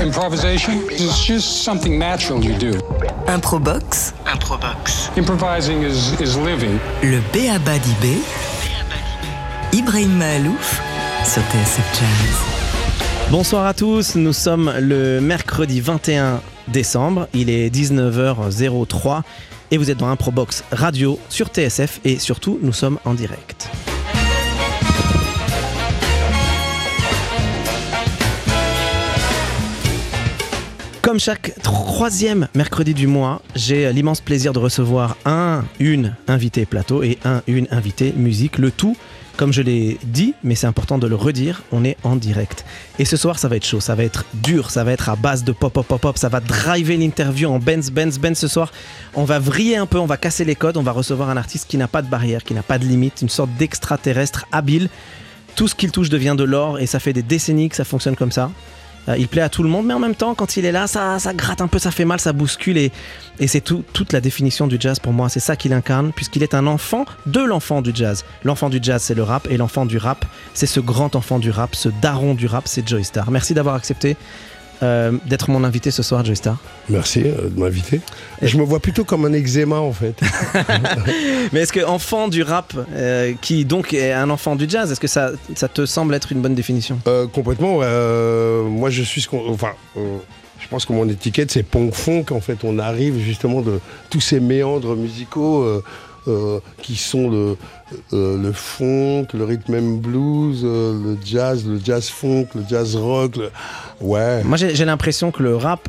Improvisation is just something natural you do. Improbox. Improbox. Improvising is, is living. Le Béaba d'Ibé. Ibrahim Mahalouf sur TSF Jazz. Bonsoir à tous, nous sommes le mercredi 21 décembre, il est 19h03 et vous êtes dans Improbox Radio sur TSF et surtout nous sommes en direct. Comme chaque troisième mercredi du mois, j'ai l'immense plaisir de recevoir un, une invité plateau et un, une invité musique. Le tout, comme je l'ai dit, mais c'est important de le redire, on est en direct. Et ce soir, ça va être chaud, ça va être dur, ça va être à base de pop, pop, pop, pop, ça va driver l'interview en Benz, Benz, Benz ce soir. On va vriller un peu, on va casser les codes, on va recevoir un artiste qui n'a pas de barrière, qui n'a pas de limite, une sorte d'extraterrestre habile. Tout ce qu'il touche devient de l'or et ça fait des décennies que ça fonctionne comme ça. Euh, il plaît à tout le monde, mais en même temps, quand il est là, ça, ça gratte un peu, ça fait mal, ça bouscule. Et, et c'est tout, toute la définition du jazz pour moi. C'est ça qu'il incarne, puisqu'il est un enfant de l'enfant du jazz. L'enfant du jazz, c'est le rap, et l'enfant du rap, c'est ce grand enfant du rap, ce daron du rap, c'est Joy Star. Merci d'avoir accepté euh, d'être mon invité ce soir, Joy Star. Merci euh, de m'inviter. Je me vois plutôt comme un eczéma en fait. Mais est-ce que enfant du rap, euh, qui donc est un enfant du jazz, est-ce que ça, ça te semble être une bonne définition? Euh, complètement. moi, je suis ce qu'on. Enfin, je pense que mon étiquette, c'est punk funk. En fait, on arrive justement de tous ces méandres musicaux qui sont le, euh, le funk, le rhythm and blues, euh, le jazz, le jazz funk, le jazz rock. Ouais. Moi, j'ai l'impression que le rap,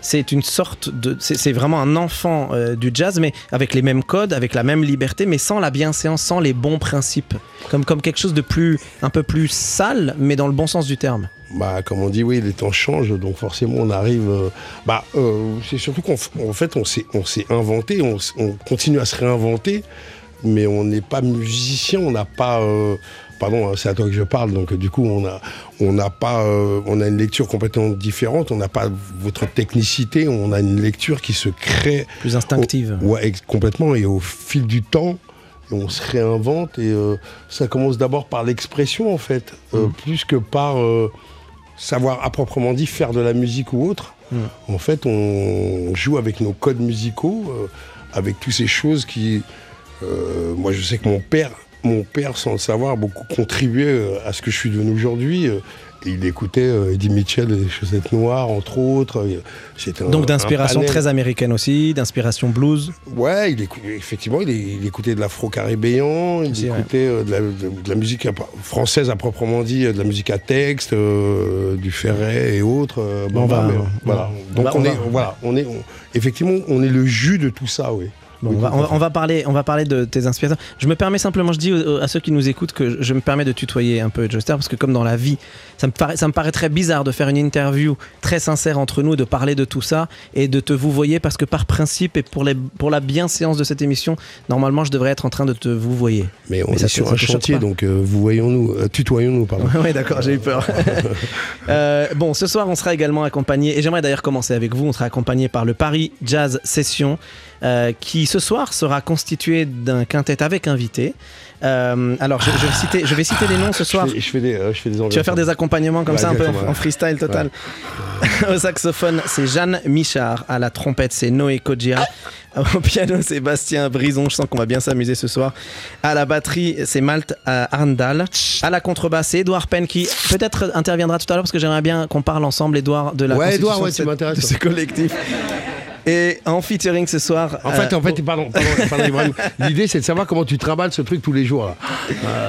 c'est une sorte de. C'est vraiment un enfant euh, du jazz, mais avec les mêmes codes, avec la même liberté, mais sans la bienséance, sans les bons principes. Comme, comme quelque chose de plus. un peu plus sale, mais dans le bon sens du terme. Bah, comme on dit, oui, les temps changent, donc forcément on arrive. euh, bah, euh, c'est surtout qu'en fait, on s'est, on s'est inventé, on, continue à se réinventer, mais on n'est pas musicien, on n'a pas. euh, pardon, hein, c'est à toi que je parle, donc du coup, on a, on n'a pas, on a une lecture complètement différente, on n'a pas votre technicité, on a une lecture qui se crée. Plus instinctive. au- ouais, complètement, et au fil du temps. On se réinvente et euh, ça commence d'abord par l'expression en fait, euh, plus que par euh, savoir à proprement dit faire de la musique ou autre. En fait, on joue avec nos codes musicaux, euh, avec toutes ces choses qui. euh, moi, je sais que mon père, mon père, sans le savoir, a beaucoup contribué euh, à ce que je suis devenu aujourd'hui. Il écoutait euh, Eddie Mitchell et les chaussettes noires, entre autres. Euh, un- Donc d'inspiration très américaine aussi, d'inspiration blues. Ouais, il écou- effectivement, il, écoutait de l'afro-caribéen, il écoutait euh, de, la, de- de la musique française à proprement dit, de la musique à texte, euh, du Ferret et autres. va- mais, on voilà. Donc on on, va- est, voilà, on est, on- effectivement, on est le jus de tout ça, oui. Bon, Oui, on, va, on on parler, on va parler de tes inspirations. Je me permets simplement, je dis à ceux qui nous écoutent que je me permets de tutoyer un peu Joster parce que comme dans la vie, ça me, paraît, ça me paraît très bizarre de faire une interview très sincère entre nous, de parler de tout ça et de te vous voyer parce que par principe et pour, les, pour la bienséance de cette émission, normalement je devrais être en train de te vous voyer. Mais on Mais ça est te- sur ça un chantier, donc euh, vous voyons-nous, euh, tutoyons-nous, pardon. oui, d'accord, j'ai eu peur. Euh, bon, ce soir, on sera également accompagné, et j'aimerais d'ailleurs commencer avec vous, on sera accompagné par le Paris Jazz Session, qui ce soir sera constitué d'un quintet avec invité. Euh, alors, je, je vais citer, je vais citer les noms ce soir. Je fais, je fais des, euh, je fais des Tu vas faire des accompagnements comme Ouais, ça, un peu en, freestyle total. Au saxophone, c'est Jeanne Michard. À la trompette, c'est Noé Kodjia. Au piano, c'est Bastien Brison. Je sens qu'on va bien s'amuser ce soir. À la batterie, c'est Malte euh, Arndal. À la contrebasse, c'est Edouard Penn qui peut-être interviendra tout à l'heure parce que j'aimerais bien qu'on parle ensemble, Edouard, de la Ouais, Edouard, ouais, de, cette- de ce collectif. Et en featuring ce soir. En fait, euh, en fait, pardon, pardon, pardon, l'idée c'est de savoir comment tu travailles ce truc tous les jours. Là.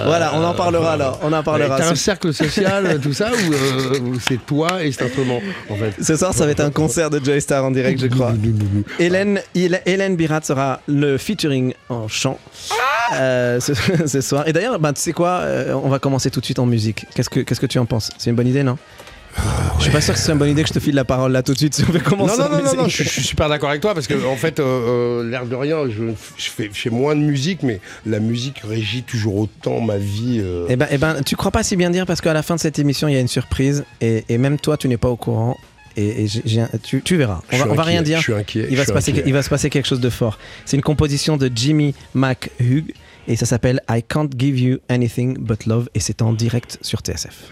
voilà, on en parlera alors. On en parlera. T'as un Ce- cercle social, tout ça, ou euh, ou c'est toi et cet instrument, en fait Ce soir, ça va être un concert de Joy Star en direct, je crois. Hélène, Hélène- Hélène Birat sera le featuring en chant euh, ce, ce soir. Et d'ailleurs, bah, tu sais quoi, euh, on va commencer tout de suite en musique. Qu'est-ce que, qu'est-ce que tu en penses? C'est une bonne idée, non? Je suis pas sûr que ce soit une bonne idée que je te file la parole là tout de suite. Non, non, non, non, je, suis super d'accord avec toi parce que, en fait, euh, euh, l'air de rien, je, fais, moins de musique, mais la musique régit toujours autant ma vie. euh. Eh ben, eh ben, tu crois pas si bien dire parce qu'à la fin de cette émission, il y a une surprise et, même toi, tu n'es pas au courant. Et, tu, verras. On va, rien dire. Je suis inquiet. Il va, se passer, inquiet. il va se passer quelque chose de fort. C'est une composition de Jimmy McHugh et ça s'appelle I Can't Give You Anything But Love et c'est en direct sur TSF.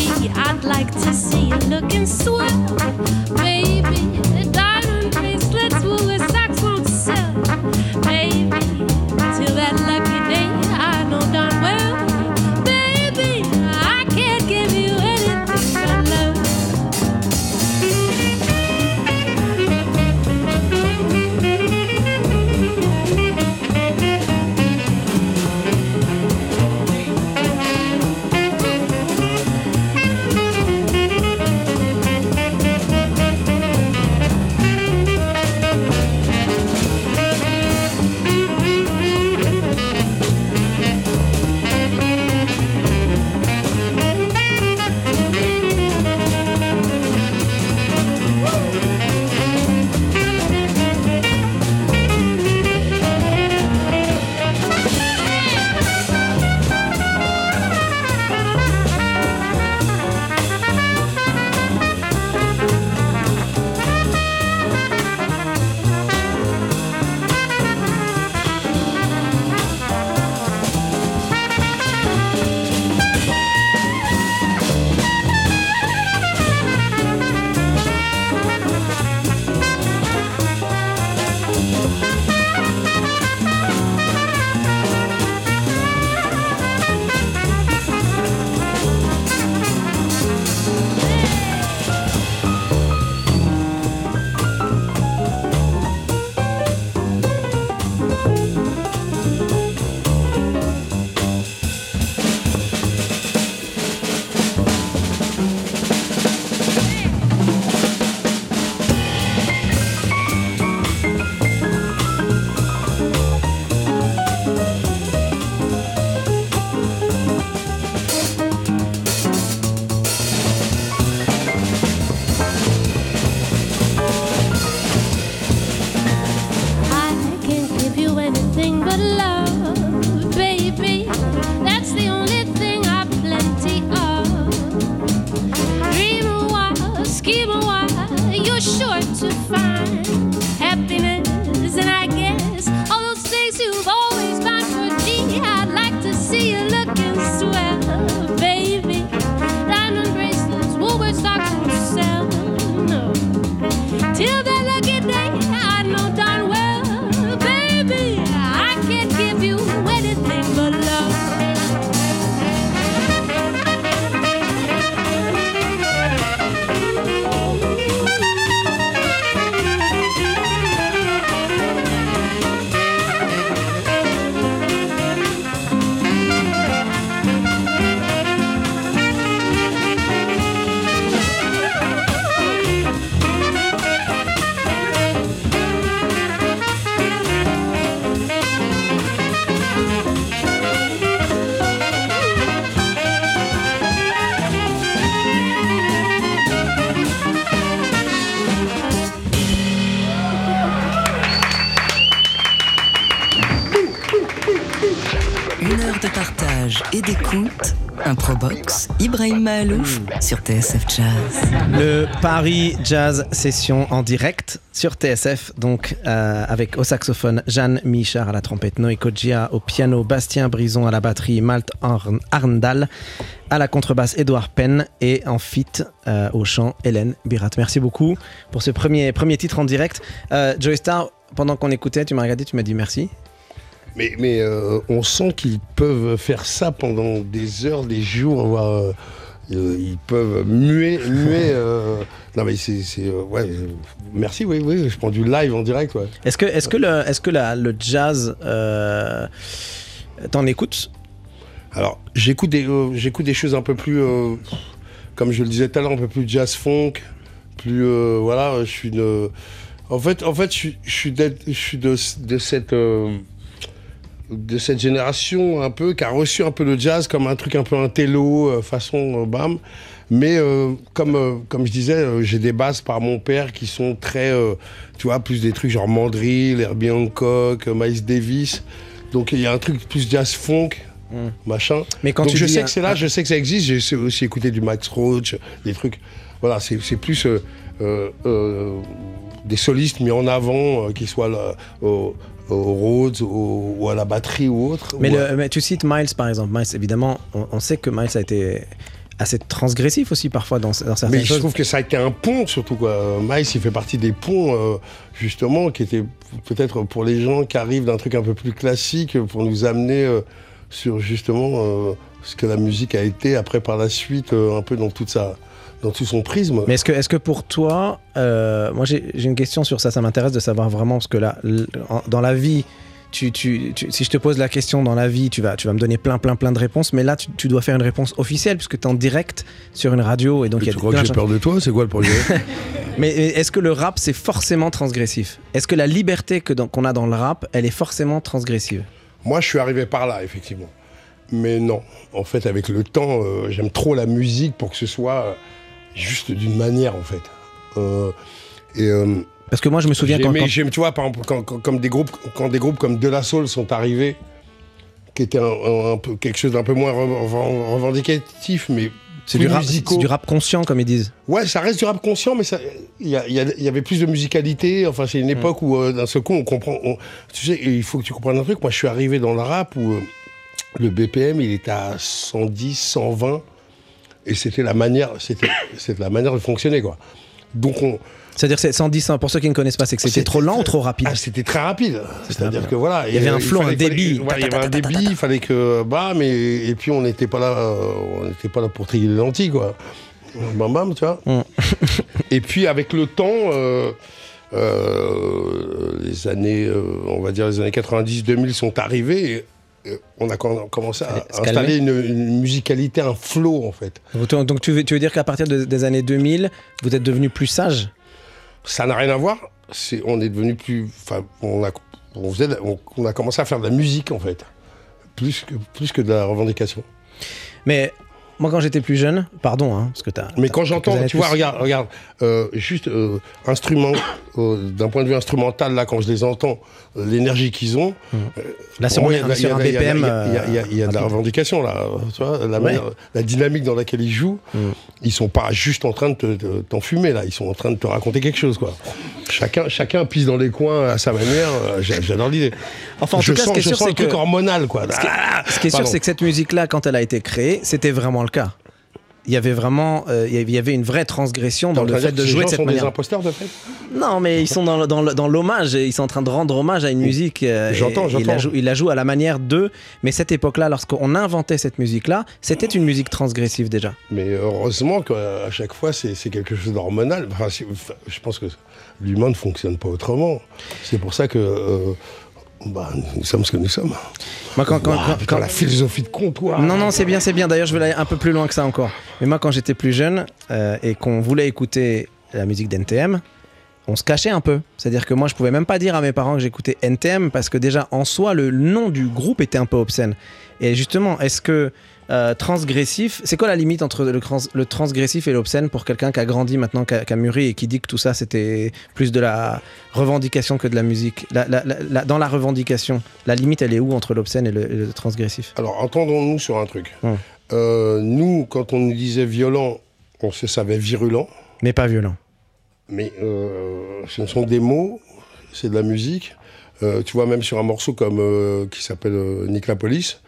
I'd like to see you looking swell, baby. Une heure de partage et d'écoute. Improbox, Ibrahim Mahalouf sur TSF Jazz. Le Paris Jazz Session en direct sur TSF, donc euh, avec au saxophone Jeanne Michard à la trompette, Noé Kodjia au piano, Bastien Brison à la batterie, Malte Arn- Arndal à la contrebasse, Edouard Penn et en fit euh, au chant, Hélène Birat. Merci beaucoup pour ce premier, titre en direct. Euh, Joey Star, pendant qu'on écoutait, tu m'as regardé, tu m'as dit merci. Mais, mais euh, on sent qu'ils peuvent faire ça pendant des heures, des jours, voire euh, euh, ils peuvent muer, muer. euh, non mais c'est, ouais. Merci, oui, oui. Je prends du live en direct, ouais. Est-ce que, est-ce que, le, est-ce que la- le jazz, t'en écoutes? Alors, j'écoute des, j'écoute des choses un peu plus, comme je le disais tout à l'heure, un peu plus jazz funk, plus, voilà, je suis de, en fait, en fait, je suis, je suis, d'être- je suis de, de cette, de cette génération un peu qui a reçu un peu le jazz comme un truc un peu intello euh, façon euh, bam. Mais euh, comme euh, comme je disais euh, j'ai des bases par mon père qui sont très tu vois plus des trucs genre Mandrill Herbie Hancock Miles Davis. Donc il y a un truc plus jazz funk machin. Mais quand donc tu je dis sais un- que c'est là je sais que ça existe. J'ai aussi écouté du Max Roach des trucs. Voilà c'est plus des solistes mis en avant qu'ils soient là, au, au Rhodes au- ou à la batterie ou autre Mais, ou le- à- mais tu cites Miles par exemple. Miles, évidemment, on, on sait que Miles a été assez transgressif aussi parfois dans, dans certaines Mais je trouve que ça a été un pont, surtout quoi. Euh, Miles, il fait partie des ponts, euh, justement, qui étaient peut-être pour les gens qui arrivent d'un truc un peu plus classique, pour nous amener euh, sur justement euh, ce que la musique a été après par la suite, euh, un peu dans toute sa, dans tout son prisme. Mais est-ce que, est que pour toi, euh, moi j'ai une question sur ça, ça m'intéresse de savoir vraiment, parce que là, dans la vie, tu, tu- tu- si je te pose la question dans la vie, tu vas, tu vas me donner plein, plein, plein de réponses, mais là, tu, dois faire une réponse officielle, puisque tu es en direct sur une radio, et donc y a tu crois que j'ai peur de toi C'est quoi le projet Mais est-ce que le rap, c'est forcément transgressif? Est-ce que la liberté qu'on a dans le rap, elle est forcément transgressive? Moi, je suis arrivé par là, effectivement. Mais non, en fait, avec le temps, euh, j'aime trop la musique pour que ce soit euh, juste d'une manière, en fait. Euh, et euh, Parce que moi, je me souviens quand, quand- j'aime, tu vois, par exemple, quand, quand- comme des groupes, quand des groupes comme De La Soul sont arrivés, qui étaient un, un- un peu, quelque chose d'un peu moins re- re- revendicatif, mais c'est du, rap- du rap conscient, comme ils disent. Ouais, ça reste du rap conscient, mais il y, avait plus de musicalité. Enfin, c'est une Mm. époque où, euh, d'un seul coup, on comprend. on- tu sais, il faut que tu comprennes un truc. Moi, je suis arrivé dans le rap où euh, le BPM, il était à 110, 120, et c'était la manière, c'était, la manière de fonctionner, quoi. Donc, on, C'est-à-dire, c'est 110, hein, pour ceux qui ne connaissent pas, c'est que c'était trop lent ou trop rapide ah, c'était très rapide. C'est-à-dire que voilà. Il y avait un flow, un débit. il y avait un débit, il fallait que. Bah, mais. Et puis on n'était pas là. euh, on n'était pas là pour trier les lentilles, quoi. Bam bam, tu vois. Mm. et puis avec le temps. euh, euh, les années, euh, on va dire les années 90-2000 sont arrivées et, on a com- commencé à installer une, une musicalité, un flow en fait. Donc, tu, veux, tu veux dire qu'à partir de- des années 2000, vous êtes devenu plus sage? Ça n'a rien à voir. On est devenu plus. On a, faisait on- on a commencé à faire de la musique en fait, plus que, plus que de la revendication. Mais moi, quand j'étais plus jeune, pardon, hein, parce que t'as. Mais quand j'entends, tu vois, plus. regarde, regarde, euh, juste euh, instrument, euh, d'un point de vue instrumental, là, quand je les entends, l'énergie qu'ils ont. Là, c'est bon, sur un BPM. il y a- de la revendication, là. Tu vois, la, dynamique dans laquelle ils jouent, Mm. ils sont pas juste en train de te- te- t'enfumer, là. Ils sont en train de te raconter quelque chose, quoi. Chacun, chacun pisse dans les coins à sa manière. j'a- J'adore l'idée. Enfin, en je tout cas, ce qui est sûr, c'est que- hormonal, quoi. Ah, Ce qui est sûr, c'est que cette musique-là, quand elle a été créée, c'était vraiment le cas. Il y avait vraiment, euh, il y avait- il une vraie transgression dans le fait de jouer de cette sont des manière. imposteurs, de fait Non, mais ils sont dans, l'hommage, ils sont en train de rendre hommage à une musique. euh, J'entends, et Ils la, j'entends. jouent, ils la jouent à la manière d'eux. Mais cette époque-là, lorsqu'on inventait cette musique-là, c'était une musique transgressive déjà. Mais heureusement qu'à chaque fois, c'est c'est quelque chose d'hormonal. Enfin, je pense que l'humain ne fonctionne pas autrement. C'est pour ça que euh, bah, nous sommes ce que nous sommes. Moi, quand, quand- Ouah, quand- putain, quand- la philosophie de comptoir. Non, non, c'est bien, c'est bien. D'ailleurs, je vais aller un peu plus loin que ça encore. Mais moi, quand j'étais plus jeune euh, et qu'on voulait écouter la musique d'NTM, on se cachait un peu. C'est-à-dire que moi, je pouvais même pas dire à mes parents que j'écoutais NTM parce que déjà, en soi, le nom du groupe était un peu obscène. Et justement, est-ce que euh, transgressif, c'est quoi la limite entre le, trans- le transgressif et l'obscène pour quelqu'un qui a grandi maintenant, qui a, qui a mûri et qui dit que tout ça, c'était plus de la revendication que de la musique? La- la- la- la- Dans la revendication, la limite, elle est où entre l'obscène et le- et le transgressif? Alors, entendons-nous sur un truc. Hum. Euh, nous, quand on nous disait violent, on se savait virulent. Mais pas violent. Mais euh, ce ne sont des mots, c'est de la musique. Euh, tu vois, même sur un morceau comme euh, qui s'appelle Nick la Police,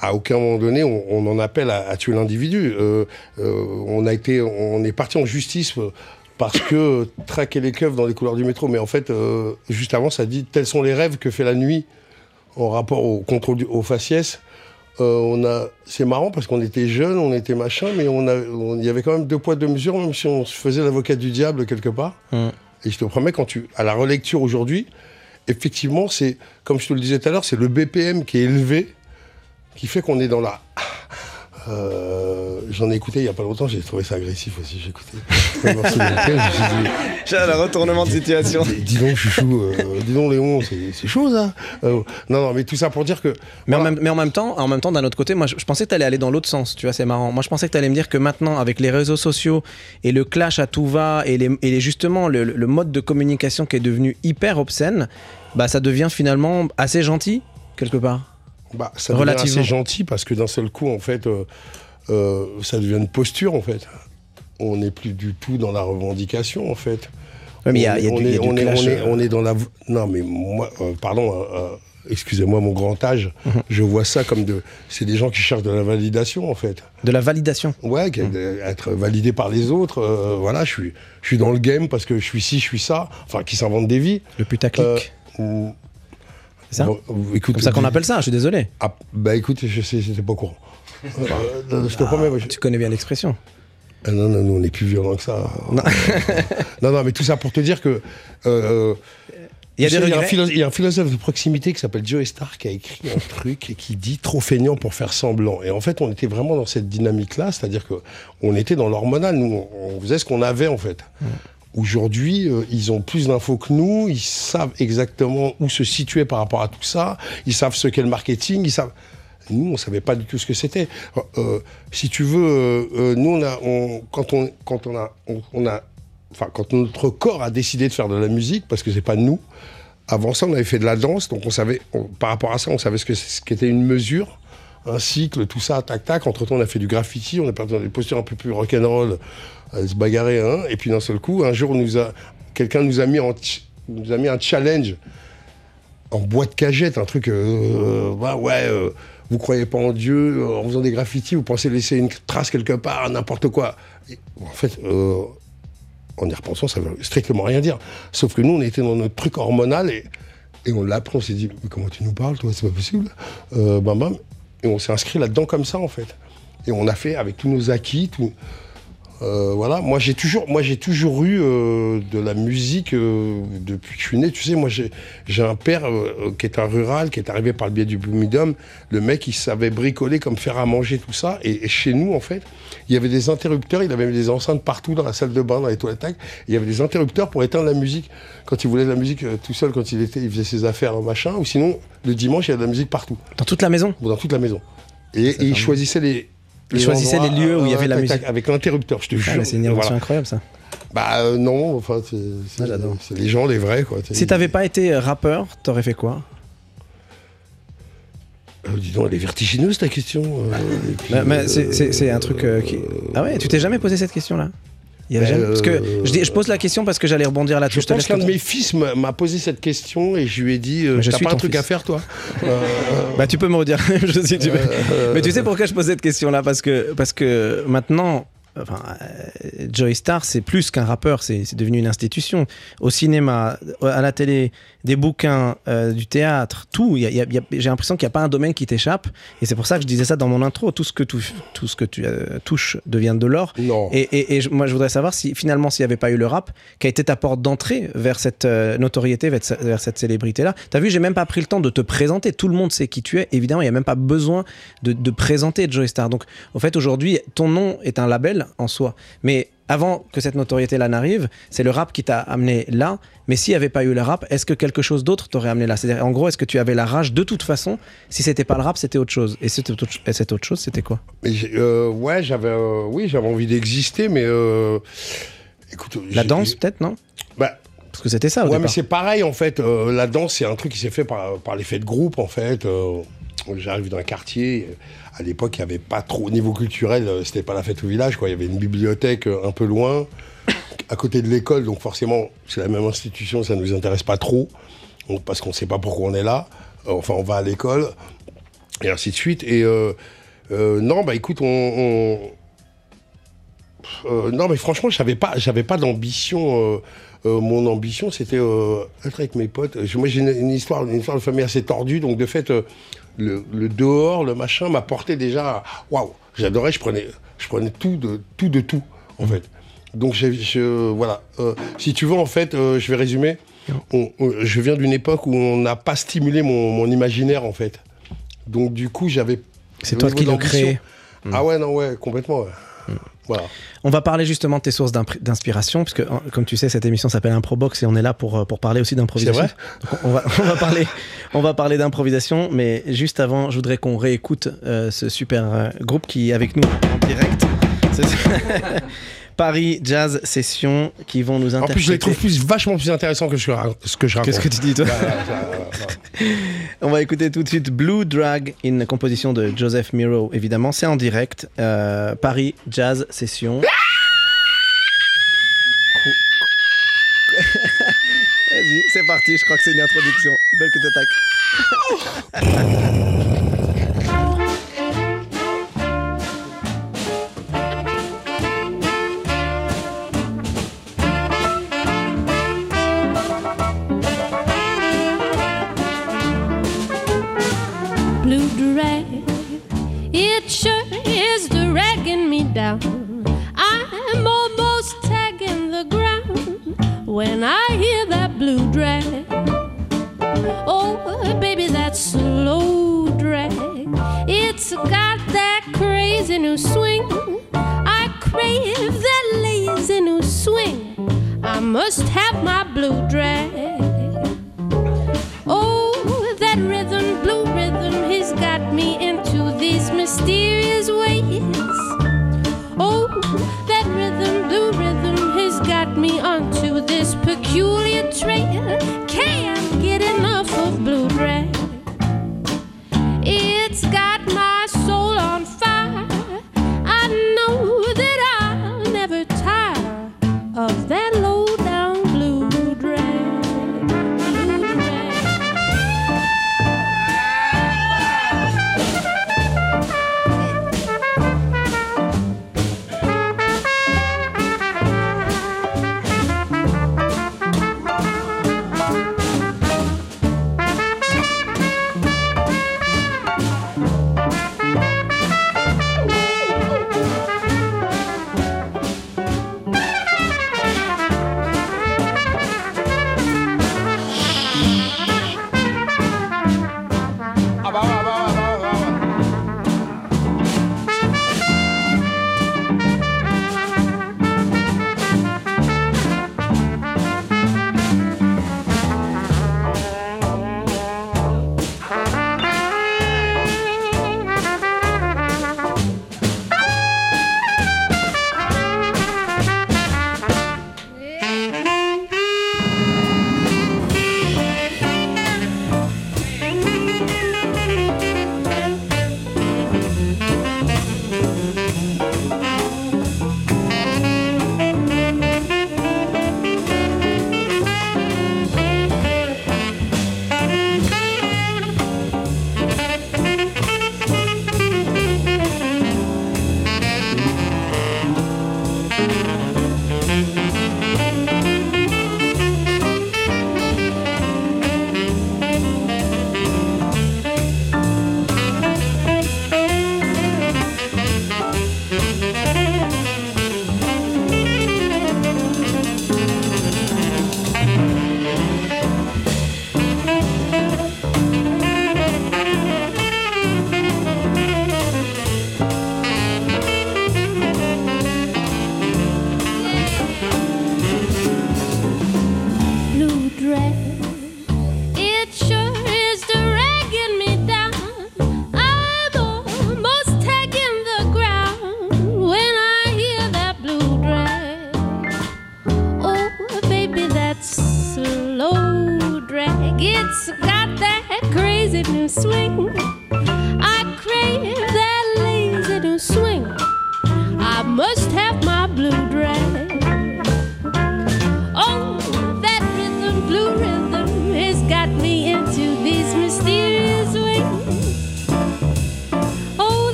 à aucun moment donné, on, on en appelle à, à tuer l'individu. Euh, euh, on a été, on est parti en justice euh, parce que traquer les keufs dans les couloirs du métro. Mais en fait, euh, juste avant, ça dit tels sont les rêves que fait la nuit en rapport au contrôle du, au faciès. On a, c'est marrant parce qu'on était jeunes, on était machin, mais on a, on- il y avait quand même deux poids deux mesures, même si on se faisait l'avocat du diable quelque part. Mm. Et je te promets, quand tu, à la relecture aujourd'hui, effectivement, c'est, comme je te le disais tout à l'heure, c'est le BPM qui est élevé, qui fait qu'on est dans la, Euh, J'en ai écouté il y a pas longtemps, j'ai trouvé ça agressif aussi. J'ai écouté J'ai un retournement de situation. dis, dis donc, chouchou, euh, dis donc, Léon, c'est chaud ça. Euh, non, non, mais tout ça pour dire que. Mais, en même, mais en même temps, en même temps, d'un autre côté, moi, je, je pensais que tu allais aller dans l'autre sens. Tu vois, c'est marrant. Moi, je pensais que tu allais me dire que maintenant, avec les réseaux sociaux et le clash à tout va et, les, et les- justement le, le mode de communication qui est devenu hyper obscène, bah, ça devient finalement assez gentil quelque part. Bah, ça devient Relativement. assez gentil parce que d'un seul coup, en fait, euh, euh, ça devient une posture, en fait. On n'est plus du tout dans la revendication, en fait. Ouais, mais il y a- y a est- du- y a on est- on est- euh. on est dans la. Non, mais moi, euh, pardon, excusez-moi mon grand âge, Mhm. je vois ça comme de. C'est des gens qui cherchent de la validation, en fait. De la validation. Ouais, Mhm. être validé par les autres. euh, voilà, je suis, je suis dans le game parce que je suis ci, je suis ça. Enfin, qui s'inventent des vies. Le putaclic. Euh, ça bon, écoute, Comme ça qu'on appelle ça, je suis désolé. Ah, bah écoute, je sais, j'étais pas au courant. Euh, je te promets, moi, je- Tu connais bien l'expression. Ah non, non, nous, on est plus violents que ça. Non. non, non, mais tout ça pour te dire que. euh, Il y a des sais, il y a un regrets. philo- il y a un philosophe de proximité qui s'appelle Joe Starr qui a écrit un truc et qui dit trop feignant pour faire semblant. Et en fait, on était vraiment dans cette dynamique-là, c'est-à-dire que on était dans l'hormonal, nous, on on faisait ce qu'on avait en fait. Aujourd'hui, euh, ils ont plus d'infos que nous, ils savent exactement où se situer par rapport à tout ça, ils savent ce qu'est le marketing, ils savent. Nous, on savait pas du tout ce que c'était. Euh, euh, si tu veux, nous, quand on, a, on, on a, quand notre corps a décidé de faire de la musique, parce que c'est pas nous. Avant ça, on avait fait de la danse, donc on savait, par rapport à ça, on savait ce que ce qu'était une mesure, un cycle, tout ça, tac tac. Entre temps, on a fait du graffiti, on parti dans des postures un peu plus rock'n'roll, à se bagarrer, hein. Et puis d'un seul coup, un jour, a, quelqu'un nous a mis a un challenge en boîte cagette, un truc, euh, bah ouais, euh, vous croyez pas en Dieu, euh, en faisant des graffitis, vous pensez laisser une trace quelque part, n'importe quoi. En fait, euh, en y repensant, ça veut strictement rien dire. Sauf que nous, on était dans notre truc hormonal et, on l'a on s'est dit, mais comment tu nous parles, toi, c'est pas possible. Euh. Et on s'est inscrit là-dedans comme ça, en fait. Et on a fait avec tous nos acquis, tout. Euh, voilà, moi j'ai toujours, moi j'ai toujours eu euh, de la musique euh, depuis que je suis né. Tu sais, moi j'ai, un père qui est un rural, qui est arrivé par le biais du Boomidom. Le mec, il savait bricoler comme faire à manger tout ça. Et, et chez nous, en fait, il y avait des interrupteurs. Il avait mis des enceintes partout dans la salle de bain, dans les toilettes. Il y avait des interrupteurs pour éteindre la musique quand il voulait de la musique tout seul, quand il était, il faisait ses affaires, machin. Ou sinon, le dimanche, il y avait de la musique partout, Dans toute la maison? dans toute la maison. Et, et il choisissait les Il choisissait endroits, les lieux où il y avait la tac, tac, musique. avec l'interrupteur, je te Ah, jure. c'est une invention incroyable ça. Bah euh, non, enfin, c'est Ah, c'est les gens, les vrais, quoi. Si t'avais pas été rappeur, t'aurais fait quoi? Euh, dis donc, elle est vertigineuse ta question. euh, et puis, Mais, mais c'est- euh, un truc euh, qui. Ah ouais, tu t'es jamais posé cette question-là? Il y avait Ben, jamais- Parce que euh, je, dis- je pose la question parce que j'allais rebondir Je là-dessus. te pense qu'un de mes fils m'a posé cette question et je lui ai dit euh, je T'as pas un truc fils. à faire, toi Euh, Bah tu peux me redire si tu veux. euh, Mais tu sais pourquoi je pose cette question-là? Parce que, parce que maintenant, enfin, euh, Joey Star, c'est plus qu'un rappeur, c'est devenu une institution. Au cinéma, à la télé, des bouquins, euh, du théâtre, tout. J'ai l'impression qu'il n'y a pas un domaine qui t'échappe. Et c'est pour ça que je disais ça dans mon intro. Tout ce que tu, tout ce que tu euh, touches devient de l'or. Et, et- et moi, je voudrais savoir si finalement, s'il n'y avait pas eu le rap, qui a été ta porte d'entrée vers cette euh, notoriété, vers, vers cette célébrité-là. T'as vu, j'ai même pas pris le temps de te présenter. Tout le monde sait qui tu es. Évidemment, il n'y a même pas besoin de, de présenter Joey Star. Donc, en fait, aujourd'hui, ton nom est un label en soi. Mais avant que cette notoriété-là n'arrive, c'est le rap qui t'a amené là. Mais s'il n'y avait pas eu le rap, est-ce que quelque chose d'autre t'aurait amené là? C'est-à-dire, en gros, est-ce que tu avais la rage de toute façon? Si c'était pas le rap, c'était autre chose. Et c'était autre, et cette autre chose, c'était quoi? Euh, ouais, j'avais euh, oui, j'avais envie d'exister, mais euh, écoute, La danse, peut-être, non? Bah, Parce que c'était ça au ouais, mais c'est pareil en fait. la danse, c'est un truc qui s'est fait par, par l'effet de groupe en fait. J'arrive d'un quartier. euh, À l'époque, il n'y avait pas trop au niveau culturel. euh, C'était pas la fête au village. Quoi. Il y avait une bibliothèque euh, un peu loin, à côté de l'école. Donc forcément, c'est la même institution. Ça ne nous intéresse pas trop parce qu'on ne sait pas pourquoi on est là. Euh, Enfin, on va à l'école et ainsi de suite. Et non, bah écoute, on, on- non, mais franchement, j'avais pas, j'avais pas d'ambition. mon ambition, c'était être avec mes potes. Moi, j'ai une, histoire, une histoire de famille assez tordue, donc de fait, le, le dehors, le machin, m'apportait déjà. Waouh, j'adorais. Je prenais, je prenais tout de tout de tout, en fait. Donc, je, voilà. Euh, si tu veux, en fait, euh, je vais résumer. On- on- je viens d'une époque où on n'a pas stimulé mon, mon imaginaire, en fait. Donc, du coup, j'avais. C'est toi qui l'as créé. Ah ouais, non, ouais, complètement. ouais. Voilà. On va parler justement de tes sources d'inspiration, puisque comme tu sais, cette émission s'appelle Improbox et on est là pour, euh, pour parler aussi d'improvisation. On va, on va parler, on va parler d'improvisation, mais juste avant, je voudrais qu'on réécoute euh, ce super euh, groupe qui est avec nous en direct. Paris Jazz Session qui vont nous En interpréter. plus, je les trouve plus, vachement plus intéressants que ce que, ra- ce que je raconte. Qu'est-ce que tu dis toi. On va écouter tout de suite Blue Drag, une composition de Joseph Miro, évidemment. C'est en direct. Euh, Paris Jazz Session. Vas-y, c'est parti. Je crois que c'est une introduction. Belle que t'attaques. dragging me down. I'm almost tagging the ground when I hear that blue drag. Oh, baby, that slow drag. It's got that crazy new swing. I crave that lazy new swing. I must have my blue drag. Oh, that rhythm, blue rhythm, he's got me into these mysterious ways. Oh, that rhythm, blue rhythm, has got me onto this peculiar trail. Can't get enough of blue drag. It's got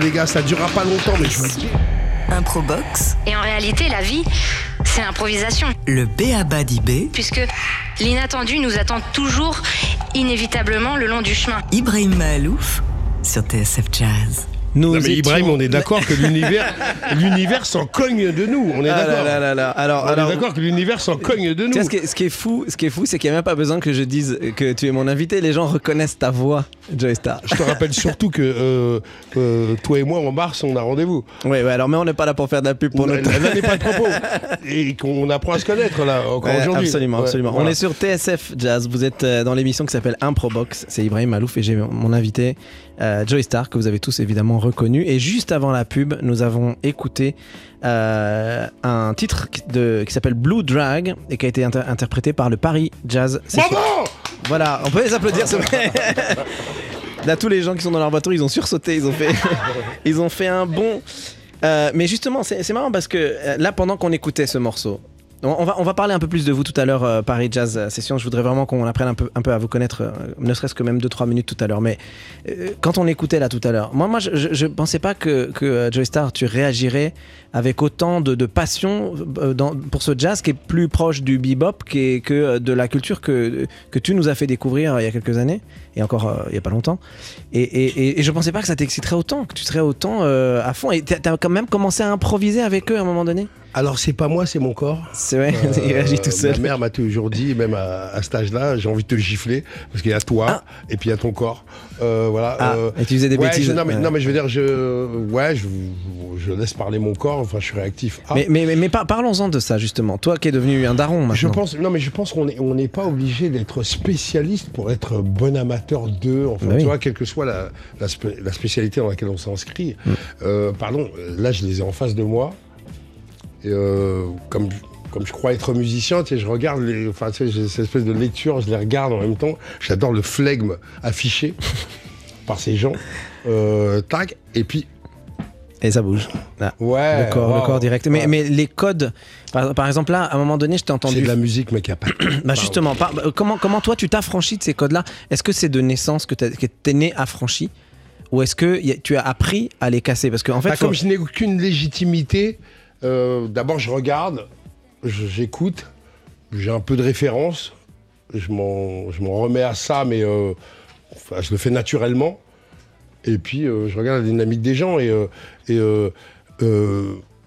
les gars. Ça durera pas longtemps, mais je vous dis. Improbox, Et en réalité, la vie, c'est l'improvisation. le B.A.B.A. d'IB, Puisque l'inattendu nous attend toujours, inévitablement, le long du chemin. Ibrahim Mahalouf sur TSF Jazz. Nous Non, mais étions- Ibrahim, on est d'accord que l'univers, l'univers s'en cogne de nous. On est Ah d'accord. là là là. Alors, On alors, est d'accord que l'univers s'en cogne de nous. Ce, qui est, ce qui est fou, ce qui est fou, c'est qu'il n'y a même pas besoin que je dise que tu es mon invité. Les gens reconnaissent ta voix, Joy Star. Je te rappelle surtout que euh, euh, toi et moi, en mars, on a rendez-vous. Oui, ouais, alors mais on n'est pas là pour faire de la pub pour notre. là n'est pas de propos. Et qu'on apprend à se connaître, là, encore Ouais, aujourd'hui. absolument, Ouais, absolument. voilà. On est sur TSF Jazz. Vous êtes euh, dans l'émission qui s'appelle Improbox. C'est Ibrahim Malouf et j'ai mon invité euh, Joey Star que vous avez tous évidemment reconnu. Et juste avant la pub, nous avons écouté euh, un titre qui- de- qui s'appelle Blue Drag et qui a été inter- interprété par le Paris Jazz. Bravo Voilà, on peut les applaudir. Là, tous les gens qui sont dans leur voiture, ils ont sursauté, ils ont fait, ils ont fait un bon. Euh, mais justement, c'est c'est marrant parce que euh, là, pendant qu'on écoutait ce morceau, on, va, on va parler un peu plus de vous tout à l'heure, euh, Paris Jazz Session. Je voudrais vraiment qu'on apprenne un peu, un peu à vous connaître, euh, ne serait-ce que même 2-3 minutes tout à l'heure. Mais euh, quand on écoutait là tout à l'heure, moi, moi je, je pensais pas que, que euh, Star, tu réagirais avec autant de, passion euh, pour ce jazz qui est plus proche du bebop que euh, de la culture que, que tu nous as fait découvrir euh, il y a quelques années et encore euh, il y a pas longtemps. Et, et, et- je pensais pas que ça t'exciterait autant, que tu serais autant euh, à fond. Et t'as as quand même commencé à improviser avec eux à un moment donné? Alors, c'est pas moi, c'est mon corps. C'est vrai, Euh, il réagit tout seul. Ma mère m'a toujours dit, même à, à cet âge-là, j'ai envie de te gifler parce qu'il y a toi et puis il y a ton corps. Euh, voilà. Ah, euh, et tu faisais des ouais, bêtises. je- non, mais, Ouais. non, mais je veux dire, je, ouais, je, je laisse parler mon corps. Enfin, je suis réactif. Ah, Mais, mais, mais, mais par- parlons-en de ça justement. Toi qui es devenu un daron maintenant. Je pense, non, mais je pense qu'on n'est on pas obligé d'être spécialiste pour être bon amateur d'eux. Enfin, Bah tu oui. vois, quelle que soit la, la, spé- la spécialité dans laquelle on s'inscrit. Mm. Euh, pardon, là, je les ai en face de moi. Et euh, comme, comme je crois être musicien, tu sais, je regarde les, enfin, tu sais, j'ai cette espèce de lecture, je les regarde en même temps. J'adore le flegme affiché par ces gens. Euh, tac, et puis, Et ça bouge. Là. ouais. le, corps, le corps direct. Mais, Ouais. mais les codes, par, par exemple là, à un moment donné, je t'ai c'est entendu. de la musique, mec, y a pas. Bah justement, par- comment, comment toi tu t'affranchis de ces codes-là? Est-ce que c'est de naissance que que t'es né affranchi? Ou est-ce que a- tu as appris à les casser? Parce qu'en fait, Bah, faut- Comme je n'ai aucune légitimité, euh, d'abord je regarde, j'écoute, j'ai un peu de référence, je m'en remets à ça, mais euh, je le fais naturellement. Et puis euh, je regarde la dynamique des gens et,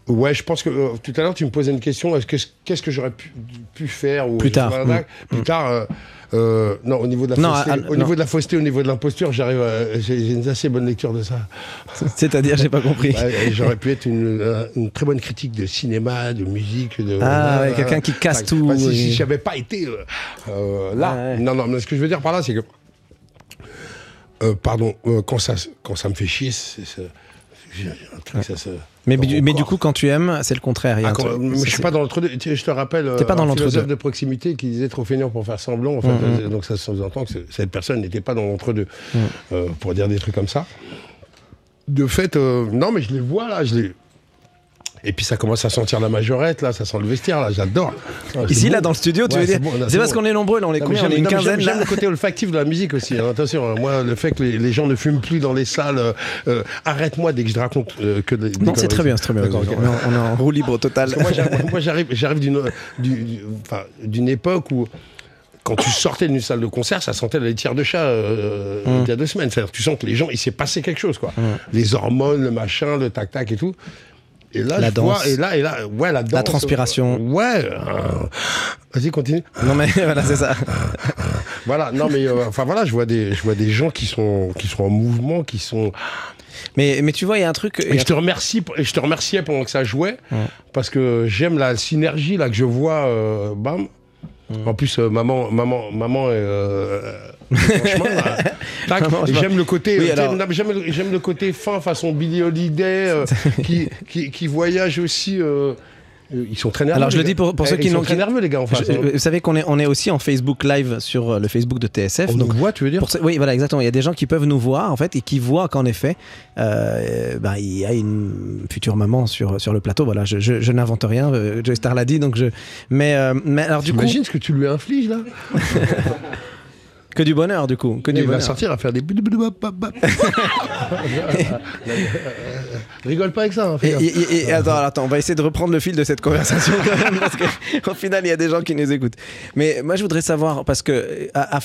ouais, je pense que euh, tout à l'heure tu me posais une question, est-ce que qu'est-ce que j'aurais pu, pu faire ou Plus tard, plus tard. euh, euh, non, au niveau de la Non, fausseté, ah, au non. niveau de la fausseté, au niveau de l'imposture, j'arrive, à- j'ai une assez bonne lecture de ça. c'est-à-dire, j'ai pas compris. J'aurais pu être une, une très bonne critique de cinéma, de musique. De, Ah, ouais, quelqu'un qui casse tout, si si j'avais pas été là. Ouais. Non, non, mais ce que je veux dire par là, c'est que. pardon, quand, ça, quand ça me fait chier, c'est. un truc, ça se- Mais, du, mais coup, quand tu aimes, c'est le contraire. il y a Ah, truc- mais je suis pas dans l'entre-deux. Tu sais, Je te rappelle, pas euh, dans un philosophe de proximité qui disait trop feignant pour faire semblant. En fait, Mhm. Euh, donc ça sous-entend que ce- cette personne n'était pas dans l'entre-deux Mhm. euh, pour dire des trucs comme ça. De fait, euh, non, mais je les vois là, je les. Et puis ça commence à sentir la majorette là, ça sent le vestiaire là, j'adore. Ah, Ici, bon. là, dans le studio, tu Ouais, veux dire c'est parce qu'on est nombreux, là, on est Non, combien On est une non, quinzaine, là le côté olfactif de la musique aussi. hein. Attention, hein, moi, le fait que les, les gens ne fument plus dans les salles, euh, euh, arrête-moi dès que je raconte euh, que des, Non, c'est très bien, c'est très bien. D'accord, ok. On est en- roue libre totale. Moi, j'arrive- d'une, époque où, quand tu sortais d'une salle de concert, ça sentait la laitière de chat euh, Hum. il y a deux semaines. C'est-à-dire, tu sens que les gens, il s'est passé quelque chose, quoi. Les hormones, le machin, le tac-tac et tout. Et là, La vois- danse. et là, et là, ouais, la danse. transpiration. Ouais. euh, Vas-y, continue. Non, mais voilà, c'est ça. Voilà, non, mais euh, enfin voilà, je vois des, je vois des gens qui sont, qui sont en mouvement, qui sont. Mais, mais tu vois, il y a un truc. Et je te remercie, et je te remerciais pendant que ça jouait, parce que j'aime la synergie là que je vois, euh, bam. En plus, euh, maman, maman, maman euh, tac. Maman, j'aime le côté, Oui, euh, alors- j'aime, le- le côté fin façon Billy Holiday, euh, qui, qui, qui voyage aussi. Ils sont très nerveux. Alors, je le dis pour- pour Eh, ceux qui sont très nerveux les gars en face. Je- hein. vous savez qu'on est, on est aussi en Facebook Live sur euh, le Facebook de TSF. On donc nous voit, tu veux dire Pour oui, voilà, exactement. Il y a des gens qui peuvent nous voir, en fait, et qui voient qu'en effet, euh, bah, il y a une future maman sur, sur le plateau. Voilà, je, je, je n'invente rien. euh, Joy Star l'a dit, donc je. Mais, euh, mais alors, du coup. T'imagines ce que tu lui infliges là Que du bonheur, du coup. Que du il va bonheur. sortir à faire des. Rigole pas avec ça. hein, Et, et- et- attends, attends, on va essayer de reprendre le fil de cette conversation quand même, parce qu'au final, il y a des gens qui nous écoutent. Mais moi, je voudrais savoir, parce que à- à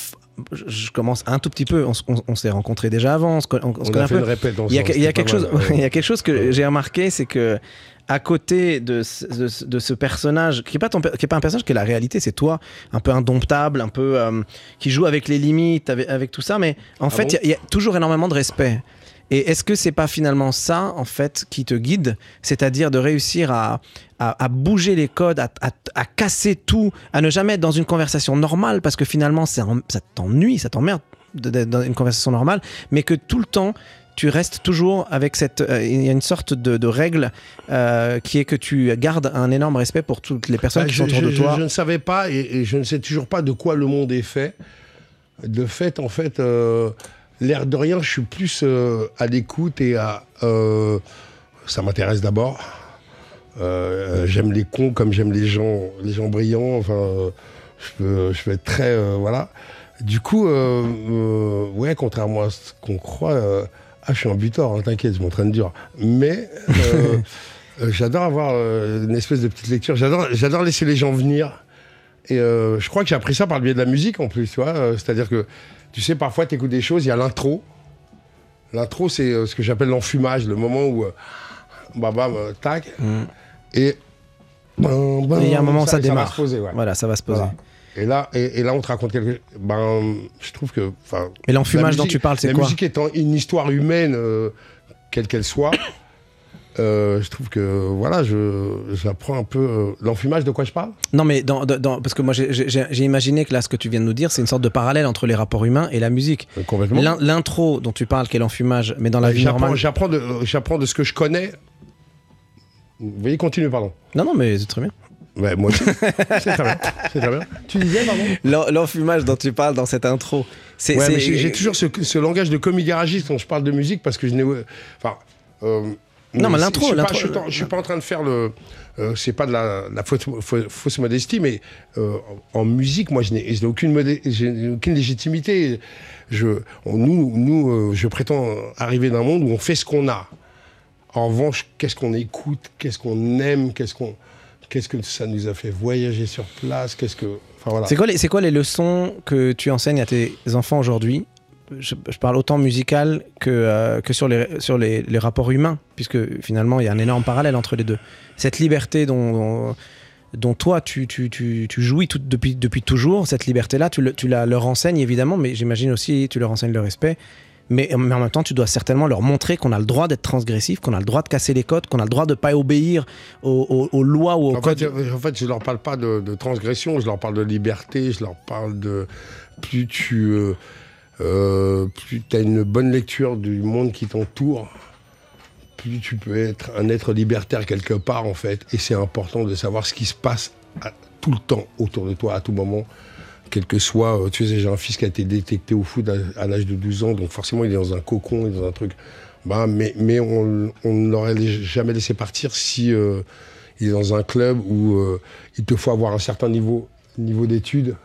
je commence un tout petit peu, on, on- on s'est rencontrés déjà avant, on se, on- se On connaît a un peu. Il y a, ensemble, il y a c'était quelque chose, ouais. il y a quelque chose que j'ai remarqué, c'est que à côté de ce, de ce- de ce personnage, qui est pas ton per- qui est pas un personnage, qui est la réalité, c'est toi, un peu indomptable, un peu euh, qui joue avec les limites, avec, avec tout ça, mais en fait, bon il y a- il y, a toujours énormément de respect. Et est-ce que c'est pas finalement ça, en fait, qui te guide, c'est-à-dire de réussir à, à, à bouger les codes, à, casser tout, à ne jamais être dans une conversation normale, parce que finalement, ça t'ennuie, ça t'emmerde dans une conversation normale, mais que tout le temps, tu restes toujours avec cette. euh, Il y a une sorte de, de règle euh, qui est que tu gardes un énorme respect pour toutes les personnes Bah, qui je, sont autour je- de toi. je ne savais pas et, et je ne sais toujours pas de quoi le monde est fait. De fait, en fait, euh, l'air de rien, je suis plus à l'écoute et à. ça m'intéresse d'abord. J'aime les cons comme j'aime les gens, les gens brillants. Enfin, je peux, je peux être très, voilà. Du coup, ouais, contrairement à ce qu'on croit, ah, je suis un butor, hein, t'inquiète, je m'entraîne dur. Mais euh, euh, j'adore avoir euh, une espèce de petite lecture. J'adore, laisser les gens venir. Et euh, je crois que j'ai appris ça par le biais de la musique en plus, tu vois. C'est-à-dire que, tu sais, parfois tu écoutes des choses, il y a l'intro. L'intro, c'est ce que j'appelle l'enfumage, le moment où, euh, bam, bam, tac, bam, Et il y a un moment où ça, va démarre. se poser, ouais. Voilà, ça va se poser. Voilà. Et là, et, et là, on te raconte quelque Ben, je trouve que. Et l'enfumage la dont tu parles, c'est La quoi musique étant une histoire humaine, euh, quelle qu'elle soit, euh, je trouve que, voilà, j'apprends un peu. euh, l'enfumage, de quoi je parle Non, mais dans, dans- dans- parce que moi j'ai- imaginé que là, ce que tu viens de nous dire, c'est une sorte de parallèle entre les rapports humains et la musique. Complètement. L'in- L'intro dont tu parles, qui est l'enfumage, mais dans la vie normale. j'apprends, de, j'apprends de ce que je connais. Vous voyez, continue, pardon. Non, non, mais c'est très bien. Ouais, moi aussi. c'est très bien. C'est très bien. Tu disais, pardon L'en- L'enfumage dont tu parles dans cette intro, c'est. Ouais, j'ai, toujours ce, ce langage de commis garagiste quand je parle de musique parce que je n'ai. Enfin. euh, Non, mais l'intro, Je suis, je, suis pas- je suis pas en train de faire le. euh, c'est pas de la, de la fausse, fausse- fausse modestie, mais euh, en musique, moi, je n'ai, aucune, légitimité. Je, on- nous, nous euh, je prétends arriver d'un monde où on fait ce qu'on a. En revanche, qu'est-ce qu'on écoute, qu'est-ce qu'on aime, qu'est-ce qu'on, qu'est-ce que ça nous a fait voyager sur place, qu'est-ce que, enfin voilà. C'est quoi, les, leçons que tu enseignes à tes enfants aujourd'hui? Je, parle autant musical que, euh, que sur, les, sur les, rapports humains, puisque finalement il y a un énorme parallèle entre les deux. Cette liberté dont, dont, toi tu, tu, tu, jouis depuis, depuis toujours, cette liberté-là, tu, tu la leur enseignes évidemment, mais j'imagine aussi tu leur enseignes le respect. Mais, mais en même temps, tu dois certainement leur montrer qu'on a le droit d'être transgressif, qu'on a le droit de casser les codes, qu'on a le droit de ne pas obéir aux, aux- aux lois ou aux En codes. fait, en fait, je leur parle pas de, de transgression, je leur parle de liberté, je leur parle de plus tu euh, euh, plus as une bonne lecture du monde qui t'entoure, plus tu peux être un être libertaire quelque part en fait. Et c'est important de savoir ce qui se passe à- tout le temps autour de toi, à tout moment. Quel que soit, euh, tu sais, j'ai un fils qui a été détecté au foot à, l'âge de 12 ans, donc forcément il est dans un cocon, il est dans un truc. Bah, mais mais on, ne l'aurait jamais laissé partir si euh, il est dans un club où euh, il te faut avoir un certain niveau, niveau d'études.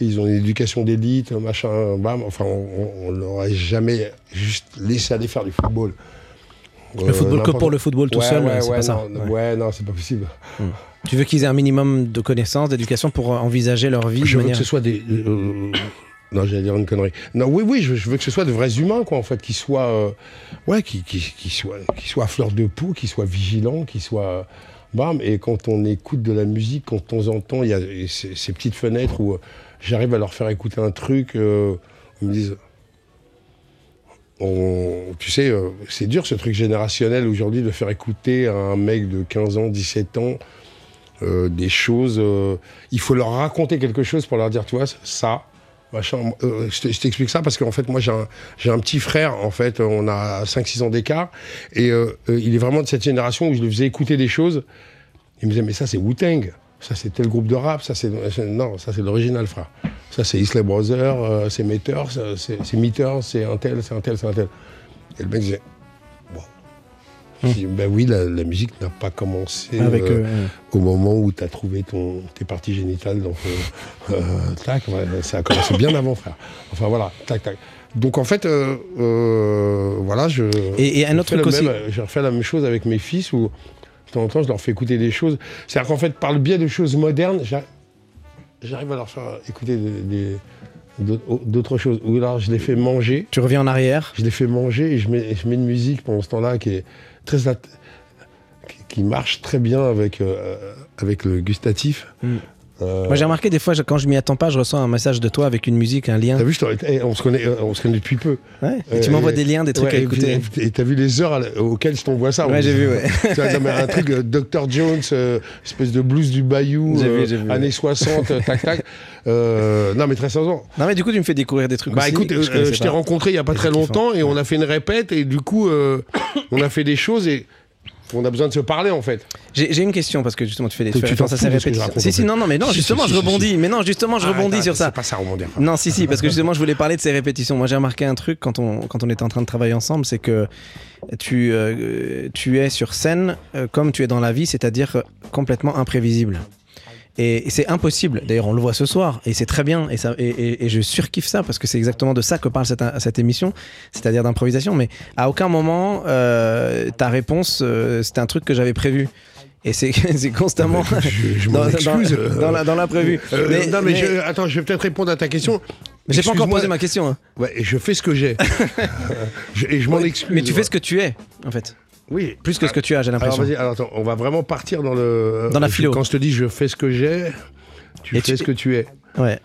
Ils ont une éducation d'élite, machin, bam. Enfin, on, on l'aurait jamais juste laissé aller faire du football. Le football que pour le football tout Ouais, seul, ouais, c'est ouais, pas ça. non, Ouais. ouais, non, c'est pas possible. Tu veux qu'ils aient un minimum de connaissances, d'éducation pour euh, envisager leur vie Je de veux manière... que ce soit des. euh, non, j'allais dire une connerie. Non, oui, oui, je, je veux que ce soit de vrais humains, quoi, en fait, qui soient. euh, ouais, qui, qui, qui soient, qui soient à fleur de peau, qui soient vigilants, qui soient. Bam, et quand on écoute de la musique, quand de temps en temps, il y a ces, ces petites fenêtres où euh, j'arrive à leur faire écouter un truc, euh, ils me disent. On, tu sais, euh, c'est dur ce truc générationnel aujourd'hui de faire écouter à un mec de 15 ans, 17 ans, euh, des choses. euh, il faut leur raconter quelque chose pour leur dire, tu vois, ça, machin. euh, je te- je t'explique ça parce qu'en fait, moi, j'ai un, un petit frère, en fait, on a 5-6 ans d'écart, et il est vraiment de cette génération où je lui faisais écouter des choses. Il me disait, mais ça, c'est Wu-Tang. Ça, c'est tel groupe de rap. Ça, c'est. Non, ça, c'est l'original, frère. Ça, c'est Isley Brothers, c'est Meters, c'est c'est Meters, c'est un tel, c'est un tel, c'est un tel. Et le mec disait, Dis, ben oui, la, la musique n'a pas commencé Avec euh, ouais. au moment où tu as trouvé ton, tes parties génitales. Donc, euh, euh, tac, ouais, ça a commencé bien avant, frère. Enfin voilà, tac, tac. Donc en fait, euh, euh, voilà, je. Et- et un autre truc aussi- J'ai refait la même chose avec mes fils où de temps en temps, je leur fais écouter des choses. C'est-à-dire qu'en fait, par le biais de choses modernes, j'a- j'arrive à leur faire écouter d'autres choses. Ou alors, je les fais manger Tu reviens en arrière. je les fais manger et je mets, je mets une musique pendant ce temps-là qui est très qui, marche très bien avec euh, le gustatif. Mm. Euh, Moi j'ai remarqué des fois je- quand je m'y attends pas, je reçois un message de toi avec une musique, un lien. T'as vu, je t'aurais- eh, on se connaît, euh, on se connaît depuis peu. Ouais. Et tu Euh, m'envoies des liens, des trucs Ouais, à écouter. Et t'as vu les heures auxquelles je t'envoie ça Ouais, j'ai vu, ouais. Un truc, euh, Dr. Jones, espèce de blues du Bayou, vu, vu, années ouais. 60, euh, tac tac. Non, mais très sérieusement. Non mais du coup tu me fais découvrir des trucs Bah aussi écoute, je je t'ai rencontré il y a pas très longtemps et on a fait une répète et du coup on a fait des choses et on a besoin de se parler en fait. J'ai une question parce que justement tu fais des Tu- tu répétitions. raconte, Si si non non mais non Si, justement si, je rebondis si. mais non justement je Arrête, rebondis arrête, sur ça. C'est pas ça rebondir. Non, si, si, parce que justement, je voulais parler de ces répétitions. Moi, j'ai remarqué un truc quand on, quand on était en train de travailler ensemble, c'est que tu, euh, tu es sur scène euh, comme tu es dans la vie, c'est-à-dire euh, complètement imprévisible. Et, et c'est impossible. D'ailleurs, on le voit ce soir, et c'est très bien. Et, ça, et, et- et je surkiffe ça parce que c'est exactement de ça que parle cette, cette émission, c'est-à-dire d'improvisation. Mais à aucun moment, euh, ta réponse, euh, c'était un truc que j'avais prévu. Et c'est constamment. Je, je m'en dans, excuse. dans- euh, dans la- dans l'imprévu. euh, Mais- non mais, mais- je- attends, je vais peut-être répondre à ta question. mais j'ai pas encore posé ma question. hein. Ouais, je fais ce que j'ai. Je- et je m'en Ouais, excuse. Mais tu fais ce que tu es, en fait. Oui. Plus que ce que tu as, j'ai l'impression. alors attends, on va vraiment partir dans le. Dans la philo. Quand je te dis je fais ce que j'ai, tu Et fais tu- ce que tu es. Ouais.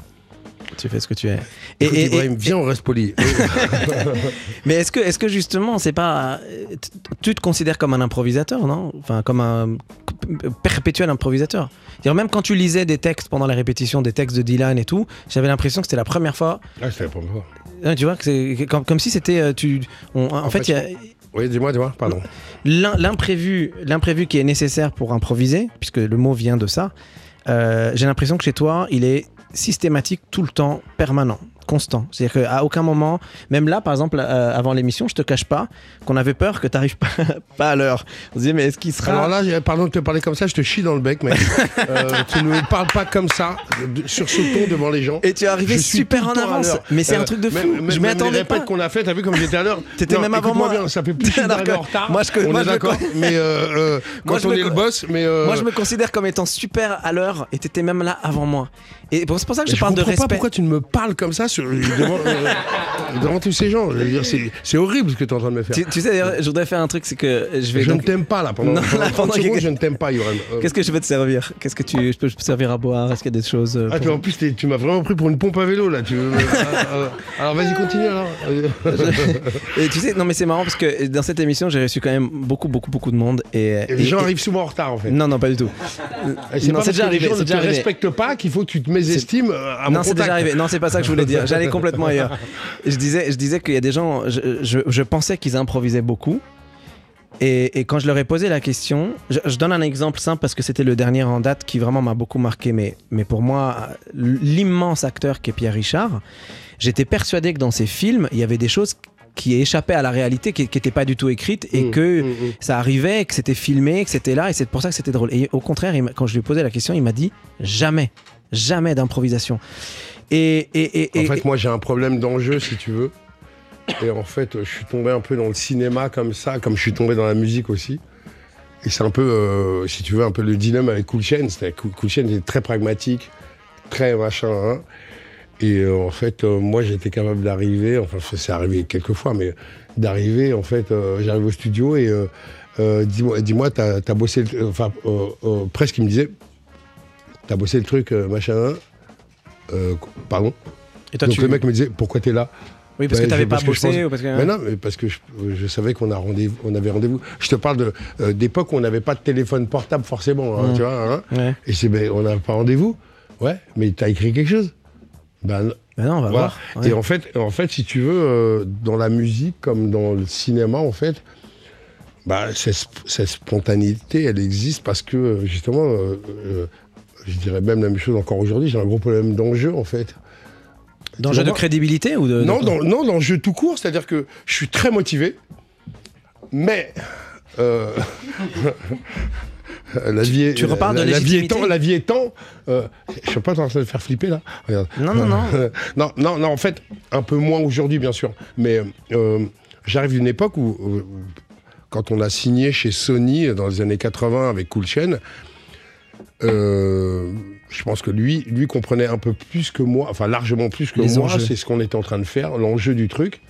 Tu fais ce que tu es. Et, Écoute, et- Ibrahim, et- viens, on reste poli. mais est-ce que, est-ce que justement, c'est pas. t- Tu te considères comme un improvisateur, non? Enfin, comme un perpétuel improvisateur. C'est-à-dire, Même quand tu lisais des textes pendant la répétition, des textes de Dylan et tout, j'avais l'impression que c'était la première fois. ah, savais pas encore. Hein, Tu vois, que comme, comme si c'était. euh, Tu, on- en, fait, il y a Oui, dis-moi, dis-moi, pardon. l'im- l'imprévu, l'imprévu qui est nécessaire pour improviser, puisque le mot vient de ça. euh, j'ai l'impression que chez toi, il est systématique tout le temps, permanent, constant. C'est-à-dire qu'à aucun moment, même là, par exemple, euh, avant l'émission, je te cache pas qu'on avait peur que tu n'arrives pas, pas à l'heure. On se disait, mais est-ce qu'il sera. Alors là, pardon de te parler comme ça, je te chie dans le bec, mec. Euh, tu ne me parles pas comme ça, de- sur ce ton devant les gens. et tu es arrivé Je super en avance. Mais c'est un Euh, truc de fou. même- je m'y même attendais les répètes pas. qu'on a fait, t'as vu comme j'étais à l'heure T'étais Non, même avant moi. bien, ça fait plus d'arriver en retard. Moi, je- on moi, est d'accord. Mais Moi, quand on est le boss, mais Moi, je me considère comme étant super à l'heure et t'étais même là avant moi. Et bon, c'est pour ça que je parle de respect. pas pourquoi tu ne me parles comme ça devant, euh, devant tous ces gens. C'est horrible ce que tu es en train de me faire. Tu, tu sais, d'ailleurs, je voudrais faire un truc, c'est que je vais. je donc- ne t'aime pas là pendant, Non, pendant là, 30 pendant secondes, je ne t'aime pas, Yoram. Euh, Qu'est-ce que je vais te servir? Qu'est-ce que tu je peux te servir à boire? Est-ce qu'il y a des choses euh, Ah, pour- en plus, tu m'as vraiment pris pour une pompe à vélo là. Tu veux- ah, alors vas-y, continue alors. Et tu sais, non mais c'est marrant parce que dans cette émission, j'ai reçu quand même beaucoup, beaucoup, beaucoup de monde et, Et les gens et- arrivent souvent en retard en fait. Non, non, pas du tout. C'est déjà que les arrivé, gens ne te arrivé. respectent pas qu'il faut que tu te mésestimes euh, à mon non, c'est déjà arrivé. Non, c'est pas ça que je voulais dire. J'allais complètement ailleurs. Je disais, je disais qu'il y a des gens. Je, je- je pensais qu'ils improvisaient beaucoup. Et, et quand je leur ai posé la question, je, je donne un exemple simple parce que c'était le dernier en date qui vraiment m'a beaucoup marqué. Mais, mais pour moi, l'immense acteur qui est Pierre Richard, j'étais persuadé que dans ses films, il y avait des choses qui échappaient à la réalité, qui n'étaient pas du tout écrites et Mmh, que mmh, mmh. ça arrivait, que c'était filmé, que c'était là et c'est pour ça que c'était drôle. Et au contraire, il quand je lui ai posé la question, il m'a dit jamais, jamais d'improvisation. Et, et, et, En fait, moi, j'ai un problème d'enjeu, si tu veux. Et en fait, je suis tombé un peu dans le cinéma comme ça, comme je suis tombé dans la musique aussi. Et c'est un peu, euh, si tu veux, un peu le dilemme avec Cool Chain. C'est-à-dire que Cool Chain est très pragmatique, très machin. hein. Et euh, en fait, euh, moi, j'étais capable d'arriver, enfin, c'est arrivé quelques fois, mais d'arriver, en fait, j'arrive au studio et dis-moi, dis-moi, t'as as bossé, enfin, presque, il me disait, t'as bossé le truc, machin, euh, pardon. et toi, Donc tu... le mec me disait pourquoi t'es là Oui, parce Bah, que t'avais je- pas bossé pense- ou parce que... Mais non, mais parce que je, je savais qu'on rendez on avait rendez-vous. Je te parle euh, d'époque où on n'avait pas de téléphone portable forcément, hein, Mm. tu vois. hein. Ouais. Et c'est ben on n'a pas rendez-vous. Ouais, mais t'as écrit quelque chose. Ben non. Bah non, on va Voilà. voir. Ouais. Et en fait, en fait, si tu veux, euh, dans la musique comme dans le cinéma, en fait, bah, cette, sp- cette spontanéité, elle existe parce que justement, euh, je dirais même la même chose encore aujourd'hui. J'ai un gros problème d'enjeu, en fait. Dans le jeu de crédibilité ou de... Non, dans, non, dans le jeu tout court, c'est-à-dire que je suis très motivé, mais euh, la vie est, tu reparles de la, la vie étant, la vie étant, euh, je suis pas en train de faire flipper là. Regarde. Non, non, non. non, non, non, en fait, un peu moins aujourd'hui, bien sûr. Mais euh, j'arrive d'une époque où, où- quand on a signé chez Sony dans les années 80 avec Cool Chain, euh, je pense que lui, lui comprenait un peu plus que moi, enfin largement plus que Les moi, c'est ce qu'on était en train de faire, l'enjeu du truc.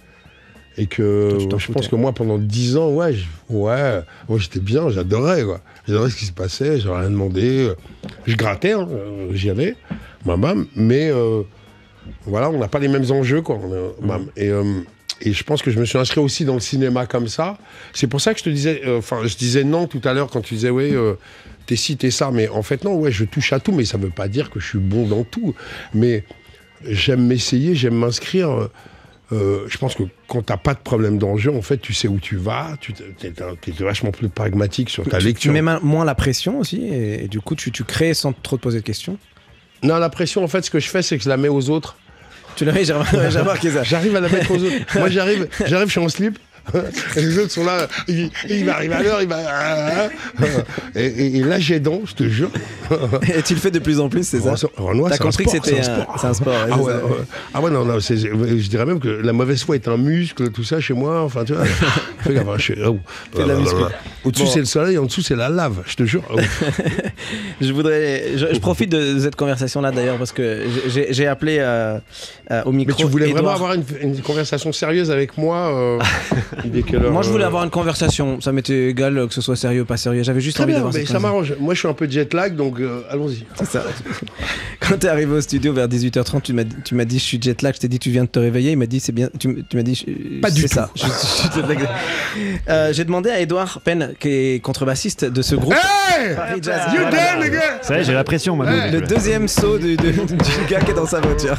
Et que Toi, je pense que moi, pendant 10 ans, ouais, je- ouais, moi j'étais bien, j'adorais, quoi. J'adorais ce qui se passait, j'avais rien demandé. Je grattais, hein, euh, j'y allais, bam, mais euh, voilà, on n'a pas les mêmes enjeux, quoi. est- bam. Et, euh, et je pense que je me suis inscrit aussi dans le cinéma comme ça. C'est pour ça que je te disais, euh, enfin, je disais non tout à l'heure quand tu disais, oui, t'es ci, t'es ça. Mais en fait, non, ouais, je touche à tout, mais ça veut pas dire que je suis bon dans tout. Mais j'aime m'essayer, j'aime m'inscrire. euh, je pense que quand t'as pas de problème d'enjeu, en fait, tu sais où tu vas, tu t'es, t'es- vachement plus pragmatique sur ta Tu- lecture. Tu mets moins la pression aussi, et, et du coup, tu, tu crées sans trop te poser de questions. Non, la pression, en fait, ce que je fais, c'est que je la mets aux autres. Tu l'as j'ai remarqué ça. J'arrive à la mettre aux autres. Moi, j'arrive, j'arrive, je suis en slip. Et les autres sont là, il, il va arriver à l'heure, il va. Et, et- et là, j'ai donc, je te jure. Et tu le fais de plus en plus, c'est ça Renoir, T'as c'est un compris que sport, c'était un un, sport. un Ah ouais, ah ouais, non, non, je dirais même que la mauvaise foi est un muscle, tout ça chez moi. Enfin, tu vois. Fais gaffe, hein, je suis- oh. Au-dessus, Bon. c'est le soleil, en dessous, c'est la lave, je te jure. Oh. Je voudrais, je, je profite de cette conversation-là d'ailleurs parce que j'ai appelé euh, euh, au micro. Mais tu voulais vraiment avoir une, une conversation sérieuse avec moi euh, heure, Moi, je voulais euh, avoir une conversation. Ça m'était égal que ce soit sérieux ou pas sérieux. J'avais juste Très envie bien, mais ça conversation. m'arrange. Moi, je suis un peu jet lag, donc euh, allons-y. C'est ça. Quand t'es arrivé au studio vers 18h30, tu m'as dit- tu m'as dit je suis jet lag. Je t'ai dit tu viens de te réveiller. Il m'a dit c'est bien. Tu, m'as dit je- Pas du c'est tout. ça. Je- je suis jet lag. Euh, J'ai demandé à Edouard Penn, qui est contrebassiste de ce groupe. Hey Paris Jazz. You Voilà. done, les gars? Ça y est, j'ai la pression maintenant. Le deuxième saut du, du- du gars qui est dans sa voiture.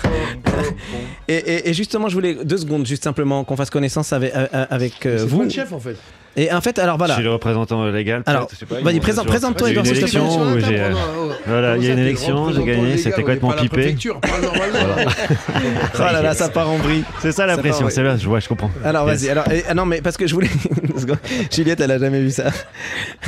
et, et- et justement, je voulais deux secondes, juste simplement qu'on fasse connaissance avec, euh, avec euh, C'est vous. le chef, en fait. Et en fait, alors Je voilà. suis le représentant légal. Alors, je vas-y, présente- je- présente-toi, j'ai. euh, Voilà, il y a une élection, j'ai gagné, c'était complètement pipé. Oh là là, ça part en vrille. C'est ça la pression, c'est bien, je vois, je comprends. Alors vas-y, alors et- ah non mais parce que je voulais Juliette elle a jamais vu ça.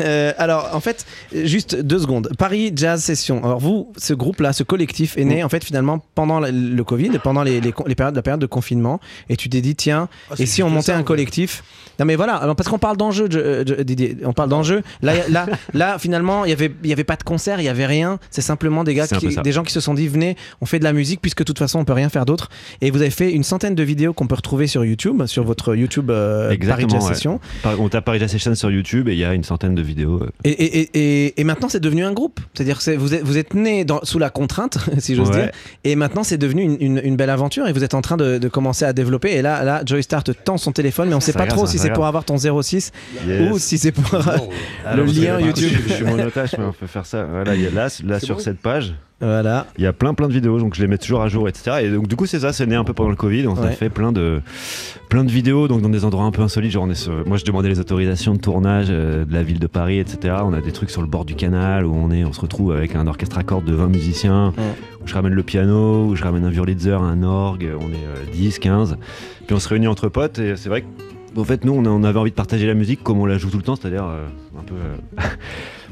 Euh, alors en fait juste deux secondes. Paris Jazz Session. Alors vous ce groupe là, ce collectif est né Mm. en fait finalement pendant le- le Covid, pendant les, les, les périodes la période de confinement et tu t'es dit tiens Ah, et si on montait un collectif? Non mais voilà alors parce qu'on parle je- je- Didier, on parle d'enjeux. Là là là finalement il y avait il y avait pas de concert, il y avait rien. C'est simplement des gars qui, des gens qui se sont dit venez on fait de la musique puisque de toute façon on peut rien faire d'autre et vous avez fait une centaine de vidéos qu'on peut retrouver sur YouTube sur votre YouTube euh, Paris Jazz ouais. Session On tape Paris Jazz Session sur YouTube et il y a une centaine de vidéos. euh, et, et, et, et- maintenant c'est devenu un groupe c'est-à-dire que vous êtes, vous êtes né dans, sous la contrainte si j'ose Ouais. dire et maintenant c'est devenu une, une- une belle aventure et vous êtes en train de, de commencer à développer et là, là Joy Star te tend son téléphone mais on sait Ça pas regarde, trop si c'est pour avoir ton 06 Yes. ou si c'est pour le lien YouTube Je suis monotage, mais on peut faire ça. Voilà, il y a là, là sur bon cette page, voilà il y a plein plein de vidéos, donc je les mets toujours à jour, etc. Et donc du coup c'est ça, c'est né un peu pendant le Covid. On Ouais. a fait plein de plein de vidéos, donc dans des endroits un peu insolites. Genre on est sur- moi je demandais les autorisations de tournage euh, de la ville de Paris, etc. On a des trucs sur le bord du canal où on est, on se retrouve avec un orchestre à cordes de 20 musiciens. Où je ramène le piano, où je ramène un violitzer, un orgue. On est euh, 10, 15. Puis on se réunit entre potes et c'est vrai que en fait, nous, on, avait envie de partager la musique comme on la joue tout le temps, c'est-à-dire euh, un peu.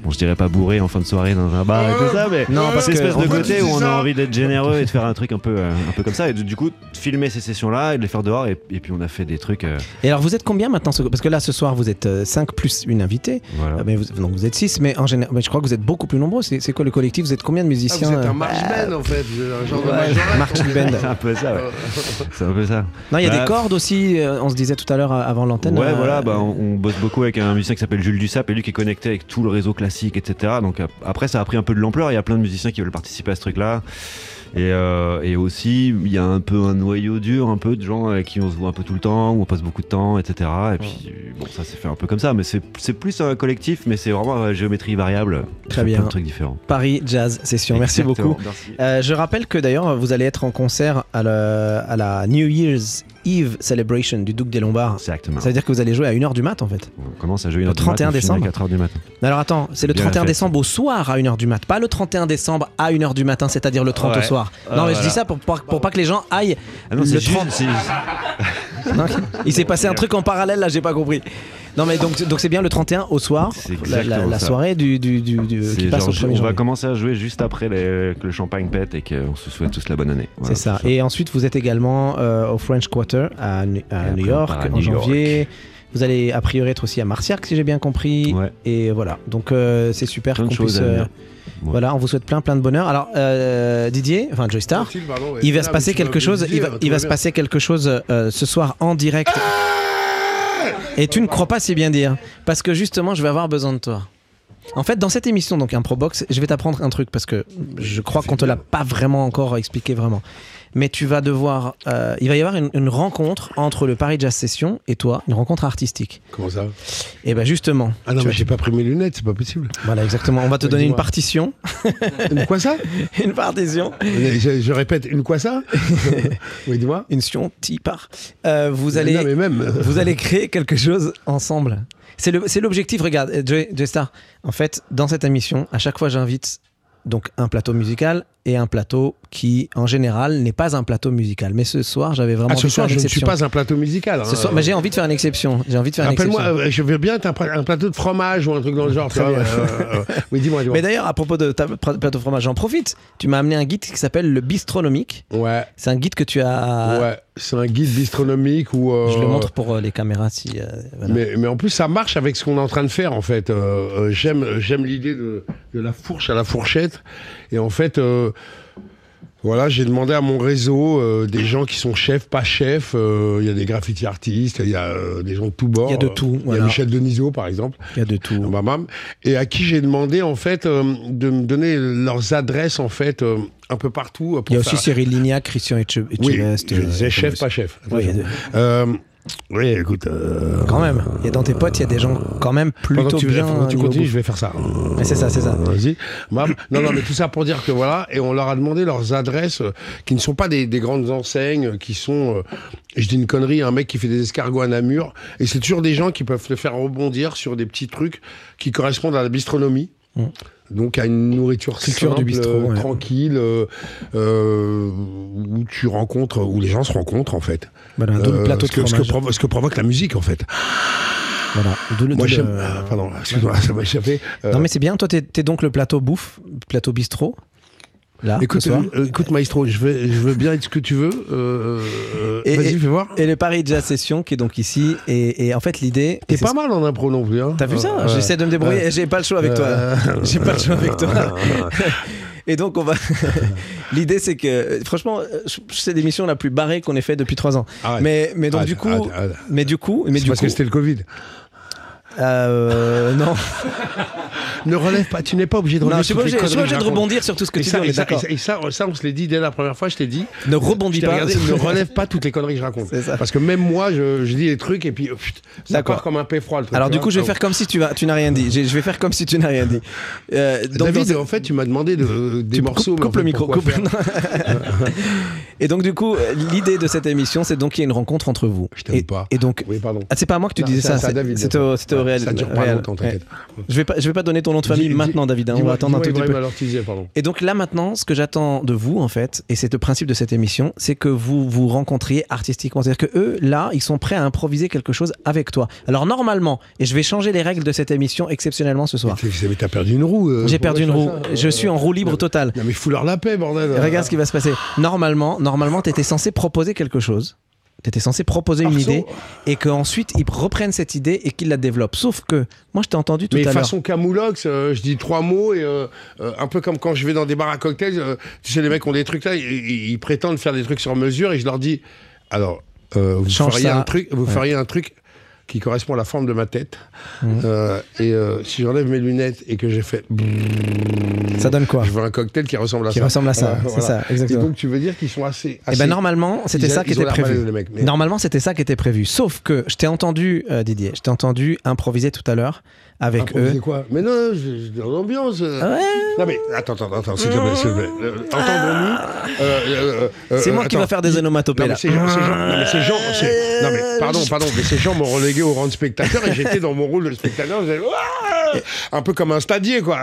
Euh, bon, je dirais pas bourré en fin de soirée dans un bar et tout ça, mais Non, parce cette que- espèce de côté où on a envie d'être généreux et de faire un truc un peu, euh, un peu comme ça. Et du coup, de filmer ces sessions-là et de les faire dehors. Et, et puis, on a fait des trucs. euh, et alors vous êtes combien maintenant ce- parce que là ce soir vous êtes 5 plus une invitée voilà. Mais vous, donc vous êtes 6 mais en général mais je crois que vous êtes beaucoup plus nombreux c'est c'est quoi le collectif? Vous êtes combien de Ah, musiciens vous êtes euh, un march band, en fait. Vous êtes un genre de Ouais, majorette. marching band. C'est un peu ça, ouais. C'est un peu ça. Non, il y a Bah, des cordes aussi, euh, on se disait tout à l'heure euh, avant l'antenne. Ouais, euh, voilà, bah, on, on bosse beaucoup avec un musicien qui s'appelle Jules Dussap et lui qui est connecté avec tout le réseau classique, etc. Donc ap- après, ça a pris un peu de l'ampleur. Il y a plein de musiciens qui veulent participer à ce truc-là. Et, euh, et aussi, il y a un peu un noyau dur, un peu de gens avec qui on se voit un peu tout le temps, où on passe beaucoup de temps, etc. Et puis, bon, ça s'est fait un peu comme ça, mais c'est c'est plus un collectif, mais c'est vraiment euh, géométrie variable. Très bien. de trucs différents. Paris Jazz Session. Merci beaucoup. Merci. Euh, je rappelle que d'ailleurs, vous allez être en concert à, le- à la New Year's Eve Celebration du Duc des Lombards. Exactement. Ça veut dire que vous allez jouer à 1h du mat en fait. On commence à jouer une Le heure du mat, 31 à décembre. 4 heures du matin. Alors attends, c'est le Bien la 31 fête. décembre au soir à 1h du mat, pas le 31 décembre à 1h du matin, c'est-à-dire le 30 au Ouais. soir. Ah, non, mais je voilà. dis ça pour, pour, pour pas que les gens aillent Ah non, le c'est 30. juste. Non, Il s'est passé un truc en parallèle là, j'ai pas compris. Non mais donc donc c'est bien le 31 au soir, la, soirée du, du, du- du- C'est qui passe genre, au 1er on va janvier. commencer à jouer juste après les- que le champagne pète et qu'on se souhaite tous la bonne année. Voilà, C'est ça. Et ensuite, vous êtes également euh, au French Quarter à, New York en New York. Vous allez a priori être aussi à Marciac, si j'ai bien compris. Ouais. Et voilà. Donc euh, c'est super qu'on puisse. à euh. Ouais. Voilà, on vous souhaite plein plein de bonheur. Alors euh, Didier, enfin Joy Star, Mathilde, pardon, ouais. il va Ah, se passer quelque chose. Il va, il va se passer quelque chose euh, ce soir en direct. Et tu ne crois pas si bien dire, parce que justement, je vais avoir besoin de toi. En fait, dans cette émission, donc Improbox, je vais t'apprendre un truc parce que je crois qu'on te l'a pas vraiment encore expliqué vraiment. Mais tu vas devoir, euh, il va y avoir une, une rencontre entre le Paris Jazz Session et toi, une rencontre artistique. Comment ça Et ben justement, Ah non, mais j'ai pas pris mes lunettes, c'est pas possible. voilà exactement. On va te donner une partition, Une quoi ça? Une partition, je, je répète, une quoi ça? Oui, dis-moi. une sion par. Euh, vous allez, Non, mais même. vous allez créer quelque chose ensemble. C'est le- c'est l'objectif, regarde, euh, Joey, Joey Star. En fait, dans cette émission, à chaque fois, j'invite donc un plateau musical et un plateau qui, en général, n'est pas un plateau musical. Mais ce soir, j'avais vraiment Ah, envie ce de faire soir, je ne suis pas un plateau musical. hein. Ce soir, mais j'ai envie de faire une exception. J'ai envie de faire une Rappelle-moi, exception. euh, je veux bien être un, pla- un plateau de fromage ou un truc dans le genre. Très bien. euh, euh, oui, dis-moi, dis-moi. Mais d'ailleurs, à propos de ta pla- plateau fromage, j'en profite. Tu m'as amené un guide qui s'appelle le Bistronomique. Ouais, C'est un guide que tu as. ouais. C'est un guide bistronomique où. euh, Je le montre pour euh, les caméras si. voilà. Mais, mais en plus, ça marche avec ce qu'on est en train de faire, en fait. J'aime, j'aime l'idée de, de la fourche à la fourchette. Et en fait, euh, voilà, j'ai demandé à mon réseau euh, des gens qui sont chefs, pas chefs. euh, Il y a des graffiti artistes, il y a euh, des gens de tous bords. Il y a de tout, Il y a Michel Denisot, par exemple. Il y a de tout. Bam. Et à qui j'ai demandé, en fait, de me donner leurs adresses, en fait, un peu partout. Il y a aussi Cyril Lignac, Christian Etche- Oui, Etchebest. je disais chef, pas chef. Oui, oui, écoute. euh, Quand même. Il y a dans tes potes, il y a des gens quand même Pendant plutôt que tu, bien. pendant tu continues, je vais faire ça. Mais c'est ça, c'est ça. Vas-y. Non, non, mais tout ça pour dire que voilà, et on leur a demandé leurs adresses euh, qui ne sont pas des, des grandes enseignes, euh, qui sont, euh, je dis une connerie, un mec qui fait des escargots à Namur, et c'est toujours des gens qui peuvent te faire rebondir sur des petits trucs qui correspondent à la bistronomie. Mm. Donc à une nourriture simple, du bistrot, euh, ouais. tranquille, euh, euh, où tu rencontres, où les gens se rencontrent en fait. Voilà, d'où le Euh, plateau ce de que, ce, que fromage. provo- ce que provoque la musique en fait. Voilà. D'où le- Moi j'aime. ah, Pardon, excuse-moi, ça m'a échappé. Euh, Non mais c'est bien, toi t'es t'es donc le plateau bouffe, plateau bistrot. Là, Écoute, euh, écoute, Maestro, je, vais, je veux bien être ce que tu veux. euh, euh, Vas-y, fais voir. Et le Paris Jazz Session qui est donc ici. Et, et en fait l'idée. T'es pas mal en impro non plus. Hein. T'as vu ça J'essaie de me débrouiller j'ai pas le choix avec toi. J'ai pas le choix avec toi. Et donc on va. L'idée c'est que franchement, c'est l'émission la plus barrée qu'on ait fait depuis trois ans. Arrête. Mais mais donc Arrête, du coup, arrête, arrête. mais du coup, mais du parce coup, que c'était le Covid. Euh, non, Ne relève pas, tu n'es pas obligé de non, relever je suis pas obligé, de rebondir sur tout ce que Et tu ça, dis. et, ça, et on se l'est dit dès la première fois, je t'ai dit. Ne rebondis pas. regardé, ne relève pas toutes les conneries que je raconte. Parce que même moi, je, je dis des trucs et puis oh, ça D'accord. part comme un paix froid. Le truc, Alors du coup, je vais Ah, faire comme si tu, n'as rien dit. Je vais faire comme si tu n'as rien dit. Euh, donc, David, en fait, tu m'as demandé de, des Tu morceaux. coupe, le micro. coupe- et donc du coup, euh, l'idée de cette émission, c'est donc qu'il y ait une rencontre entre vous. Je t'aime pas. et donc, ah, c'est pas à moi que tu disais ça. C'était réel. Ça dure pas réel. longtemps, t'inquiète. Je vais pas, je vais pas donner ton nom de famille Dis- maintenant, David. hein, on va attendre un tout petit peu. Et donc là maintenant, ce que j'attends de vous en fait, et c'est le principe de cette émission, c'est que vous vous rencontriez artistiquement. C'est-à-dire que eux, là, ils sont prêts à improviser quelque chose avec toi. Alors normalement, et je vais changer les règles de cette émission exceptionnellement ce soir. Mais T'as perdu une roue. euh, J'ai perdu une roue. ça. Je suis en roue libre totale. Non mais fous leur la paix, bordel. Regarde ce qui va se passer. Normalement, normalement, t'étais censé proposer quelque chose. T'étais censé proposer une idée et qu'ensuite ils reprennent cette idée et qu'ils la développent. Sauf que moi, je t'ai entendu tout Mais à l'heure. façon camoulox, euh, je dis trois mots et euh, euh, un peu comme quand je vais dans des bars à cocktails, euh, tu sais les mecs ont des trucs là, ils, prétendent faire des trucs sur mesure et je leur dis alors euh, vous Change feriez ça. un truc, vous Ouais. feriez un truc qui correspond à la forme de ma tête Mhm. Euh, et euh, si j'enlève mes lunettes et que j'ai fait Ça donne quoi je veux un cocktail qui ressemble à Qui ça. ressemble à ça, Euh, c'est voilà. ça, Et donc tu veux dire qu'ils sont assez. Et assez- ben normalement, c'était ça qui était prévu. mecs, mais- Normalement, c'était ça qui était prévu. Sauf que je t'ai entendu, euh, Didier, je t'ai entendu improviser tout à l'heure avec Improviser eux. quoi? Mais non, je, dans l'ambiance. euh. Ouais. Non mais attends, attends, attends, s'il te plaît, s'il te plaît. Euh, Entendons-nous. Euh, C'est moi qui va faire des onomatopées là. non, mais ces gens, non mais pardon, pardon, mais ces gens m'ont relégué au rang de spectateur et j'étais dans mon rôle de spectateur, Ouah un peu comme un stadier quoi.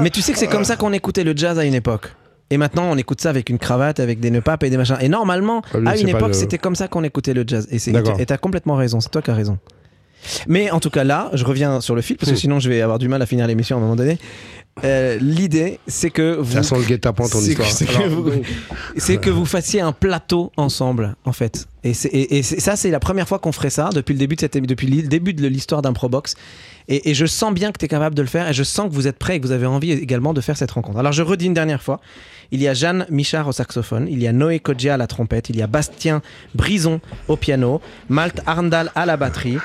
Mais tu sais que c'est comme ça qu'on écoutait le jazz à une époque. Et maintenant, on écoute ça avec une cravate, avec des nœuds papes et des machins. Et normalement, Ah, à une époque, le- c'était comme ça qu'on écoutait le jazz. Et et t'as complètement raison, c'est toi qui as raison. Mais en tout cas, là, je reviens sur le fil, parce que sinon, je vais avoir du mal à finir l'émission à un moment donné. Euh, L'idée, c'est que vous. Ça sent le guet-apens ton C'est que- histoire. c'est que vous- que fassiez un plateau ensemble, en fait. Et, ça, c'est la première fois qu'on ferait ça depuis le début de, cette, émi- depuis le début de l'histoire d'Improbox. Et, et je sens bien que tu es capable de le faire et je sens que vous êtes prêt et que vous avez envie également de faire cette rencontre. Alors je redis une dernière fois. Il y a Jeanne Michard au saxophone, il y a Noé Kodja à la trompette, il y a Bastien Brison au piano, Malte Arndal à la batterie,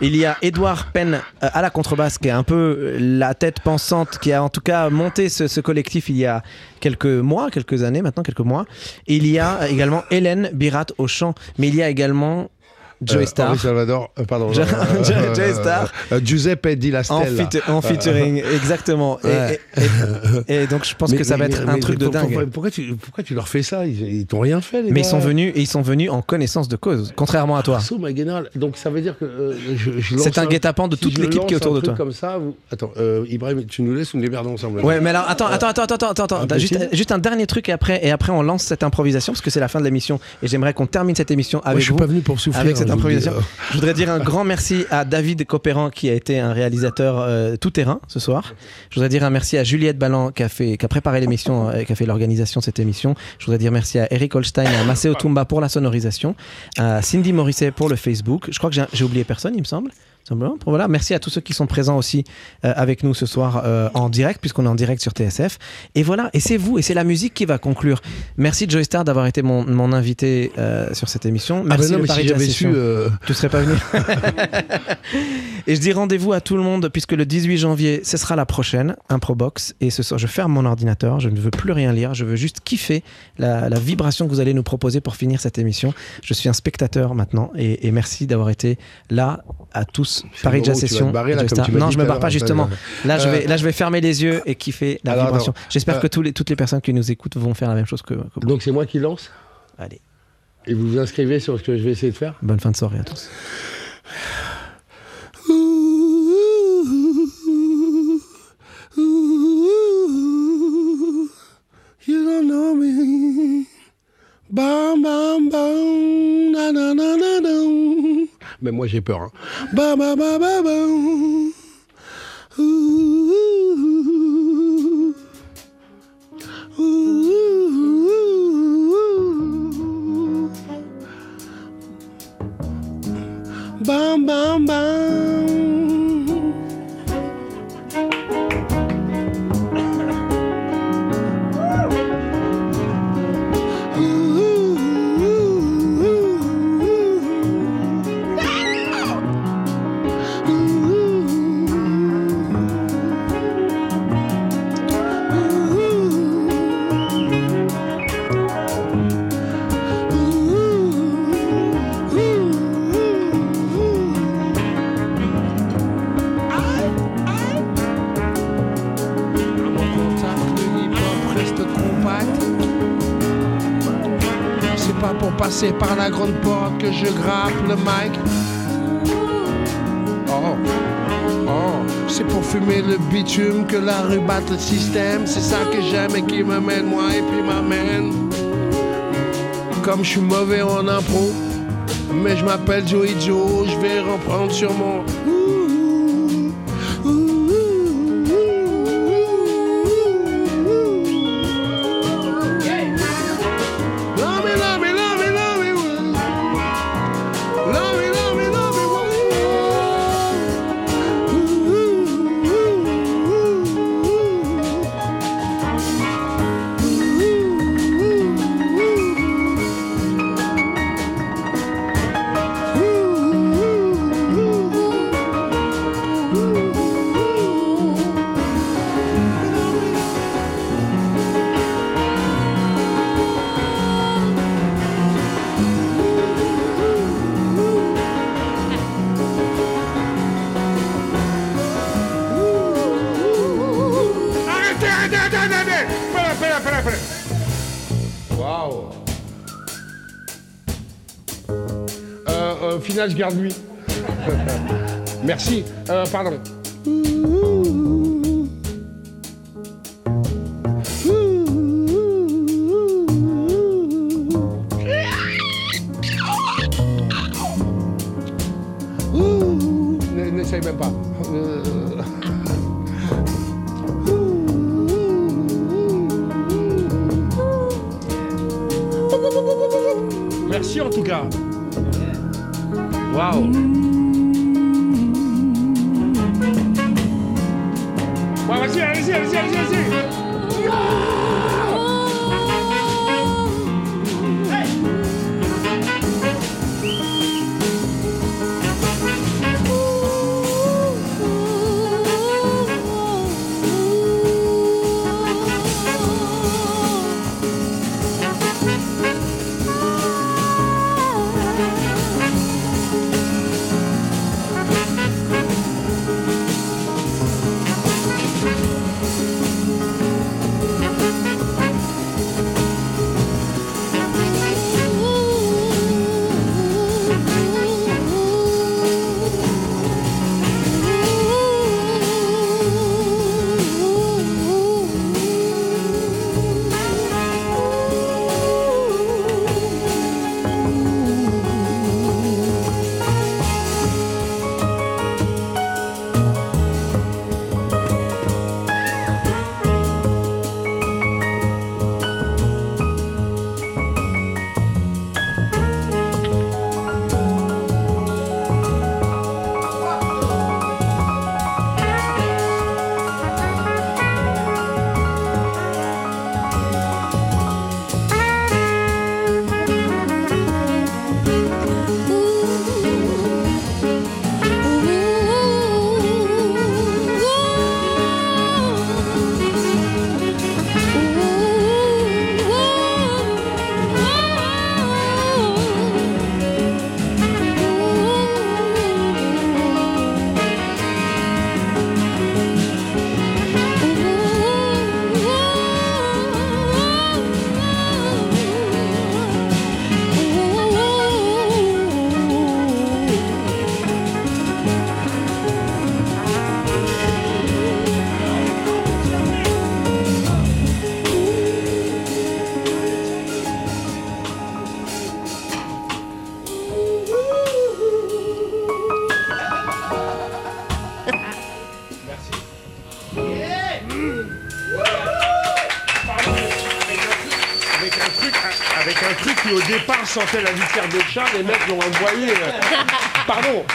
il y a Édouard Penn euh, à la contrebasse qui est un peu euh, la tête pensante qui a en tout cas monté ce, collectif il y a quelques mois, quelques années maintenant, quelques mois. Il y a également Hélène Birat au chant, mais il y a également Joey euh. Henri Salvador, euh, pardon. Jo- euh, Jo- euh, Joey Starr. euh, Giuseppe Di La En, Stella. feat- en featuring, exactement. Et- Ouais. Et, et- et donc je pense Mais- que ça va être mais- un mais truc de pour- pour- dingue. Pourquoi tu, pourquoi tu leur fais ça? Ils, t'ont rien fait, les Mais ils sont venus et ils sont venus en connaissance de cause, contrairement à toi. Perso, ma générale. Donc ça veut dire que euh, C'est un guet-apens de toute l'équipe qui est autour un de truc toi. Comme ça, vous... Attends, euh, Ibrahim, tu nous laisses ou nous démerdons ensemble? Ouais, mais alors attends, attends, attends, attends, attends, attends. Ah, Juste, possible juste un dernier truc et après, et après on lance cette improvisation parce que c'est la fin de l'émission et j'aimerais qu'on termine cette émission Moi, avec je suis vous. pas venu pour souffrir. Cette hein, je improvisation. Voudrais dire un grand merci à David Copéran qui a été un réalisateur euh, tout terrain ce soir. Je voudrais dire un merci à Juliette Ballan qui a, fait, qui a préparé l'émission euh, et qui a fait l'organisation de cette émission. Je voudrais dire merci à Eric Holstein et à Maceo Tumba pour la sonorisation, à Cindy Morisset pour le Facebook. Je crois que j'ai- j'ai oublié personne, il me semble. Simplement. Voilà, merci à tous ceux qui sont présents aussi euh, avec nous ce soir euh, en direct, puisqu'on est en direct sur TSF. Et voilà, et c'est vous, et c'est la musique qui va conclure. Merci Joy Star d'avoir été mon, mon invité euh, sur cette émission. Ah Merci ben non, mais si j'avais su. Tu serais pas venu. et je dis rendez-vous à tout le monde puisque le 18 janvier, ce sera la prochaine Improbox. Et ce soir, je ferme mon ordinateur. Je ne veux plus rien lire. Je veux juste kiffer la, la vibration que vous allez nous proposer pour finir cette émission. Je suis un spectateur maintenant et, et merci d'avoir été là à tous. Paris Jazz Session. Non, je me barre pas justement. Là, je Euh, vais, là, je vais fermer les yeux et kiffer la vibration. J'espère Euh, que les, toutes les personnes qui nous écoutent vont faire la même chose que. Donc c'est moi qui lance Allez, et vous vous inscrivez sur ce que je vais essayer de faire bonne fin de soirée à tous. You don't know me. Bam, bam, bam. Mais moi j'ai peur. Hein. Bam, bam, bam, bam, bam. Je grappe le mic. Oh, oh, c'est pour fumer le bitume que la rue batte le système. C'est ça que j'aime et qui me mène moi et puis m'amène. Comme je suis mauvais en impro, mais je m'appelle Joey Joe, je vais reprendre sur mon. Je garde lui. Merci. Euh, pardon. sentait la litière de chat, les mecs l'ont envoyé. Euh, pardon,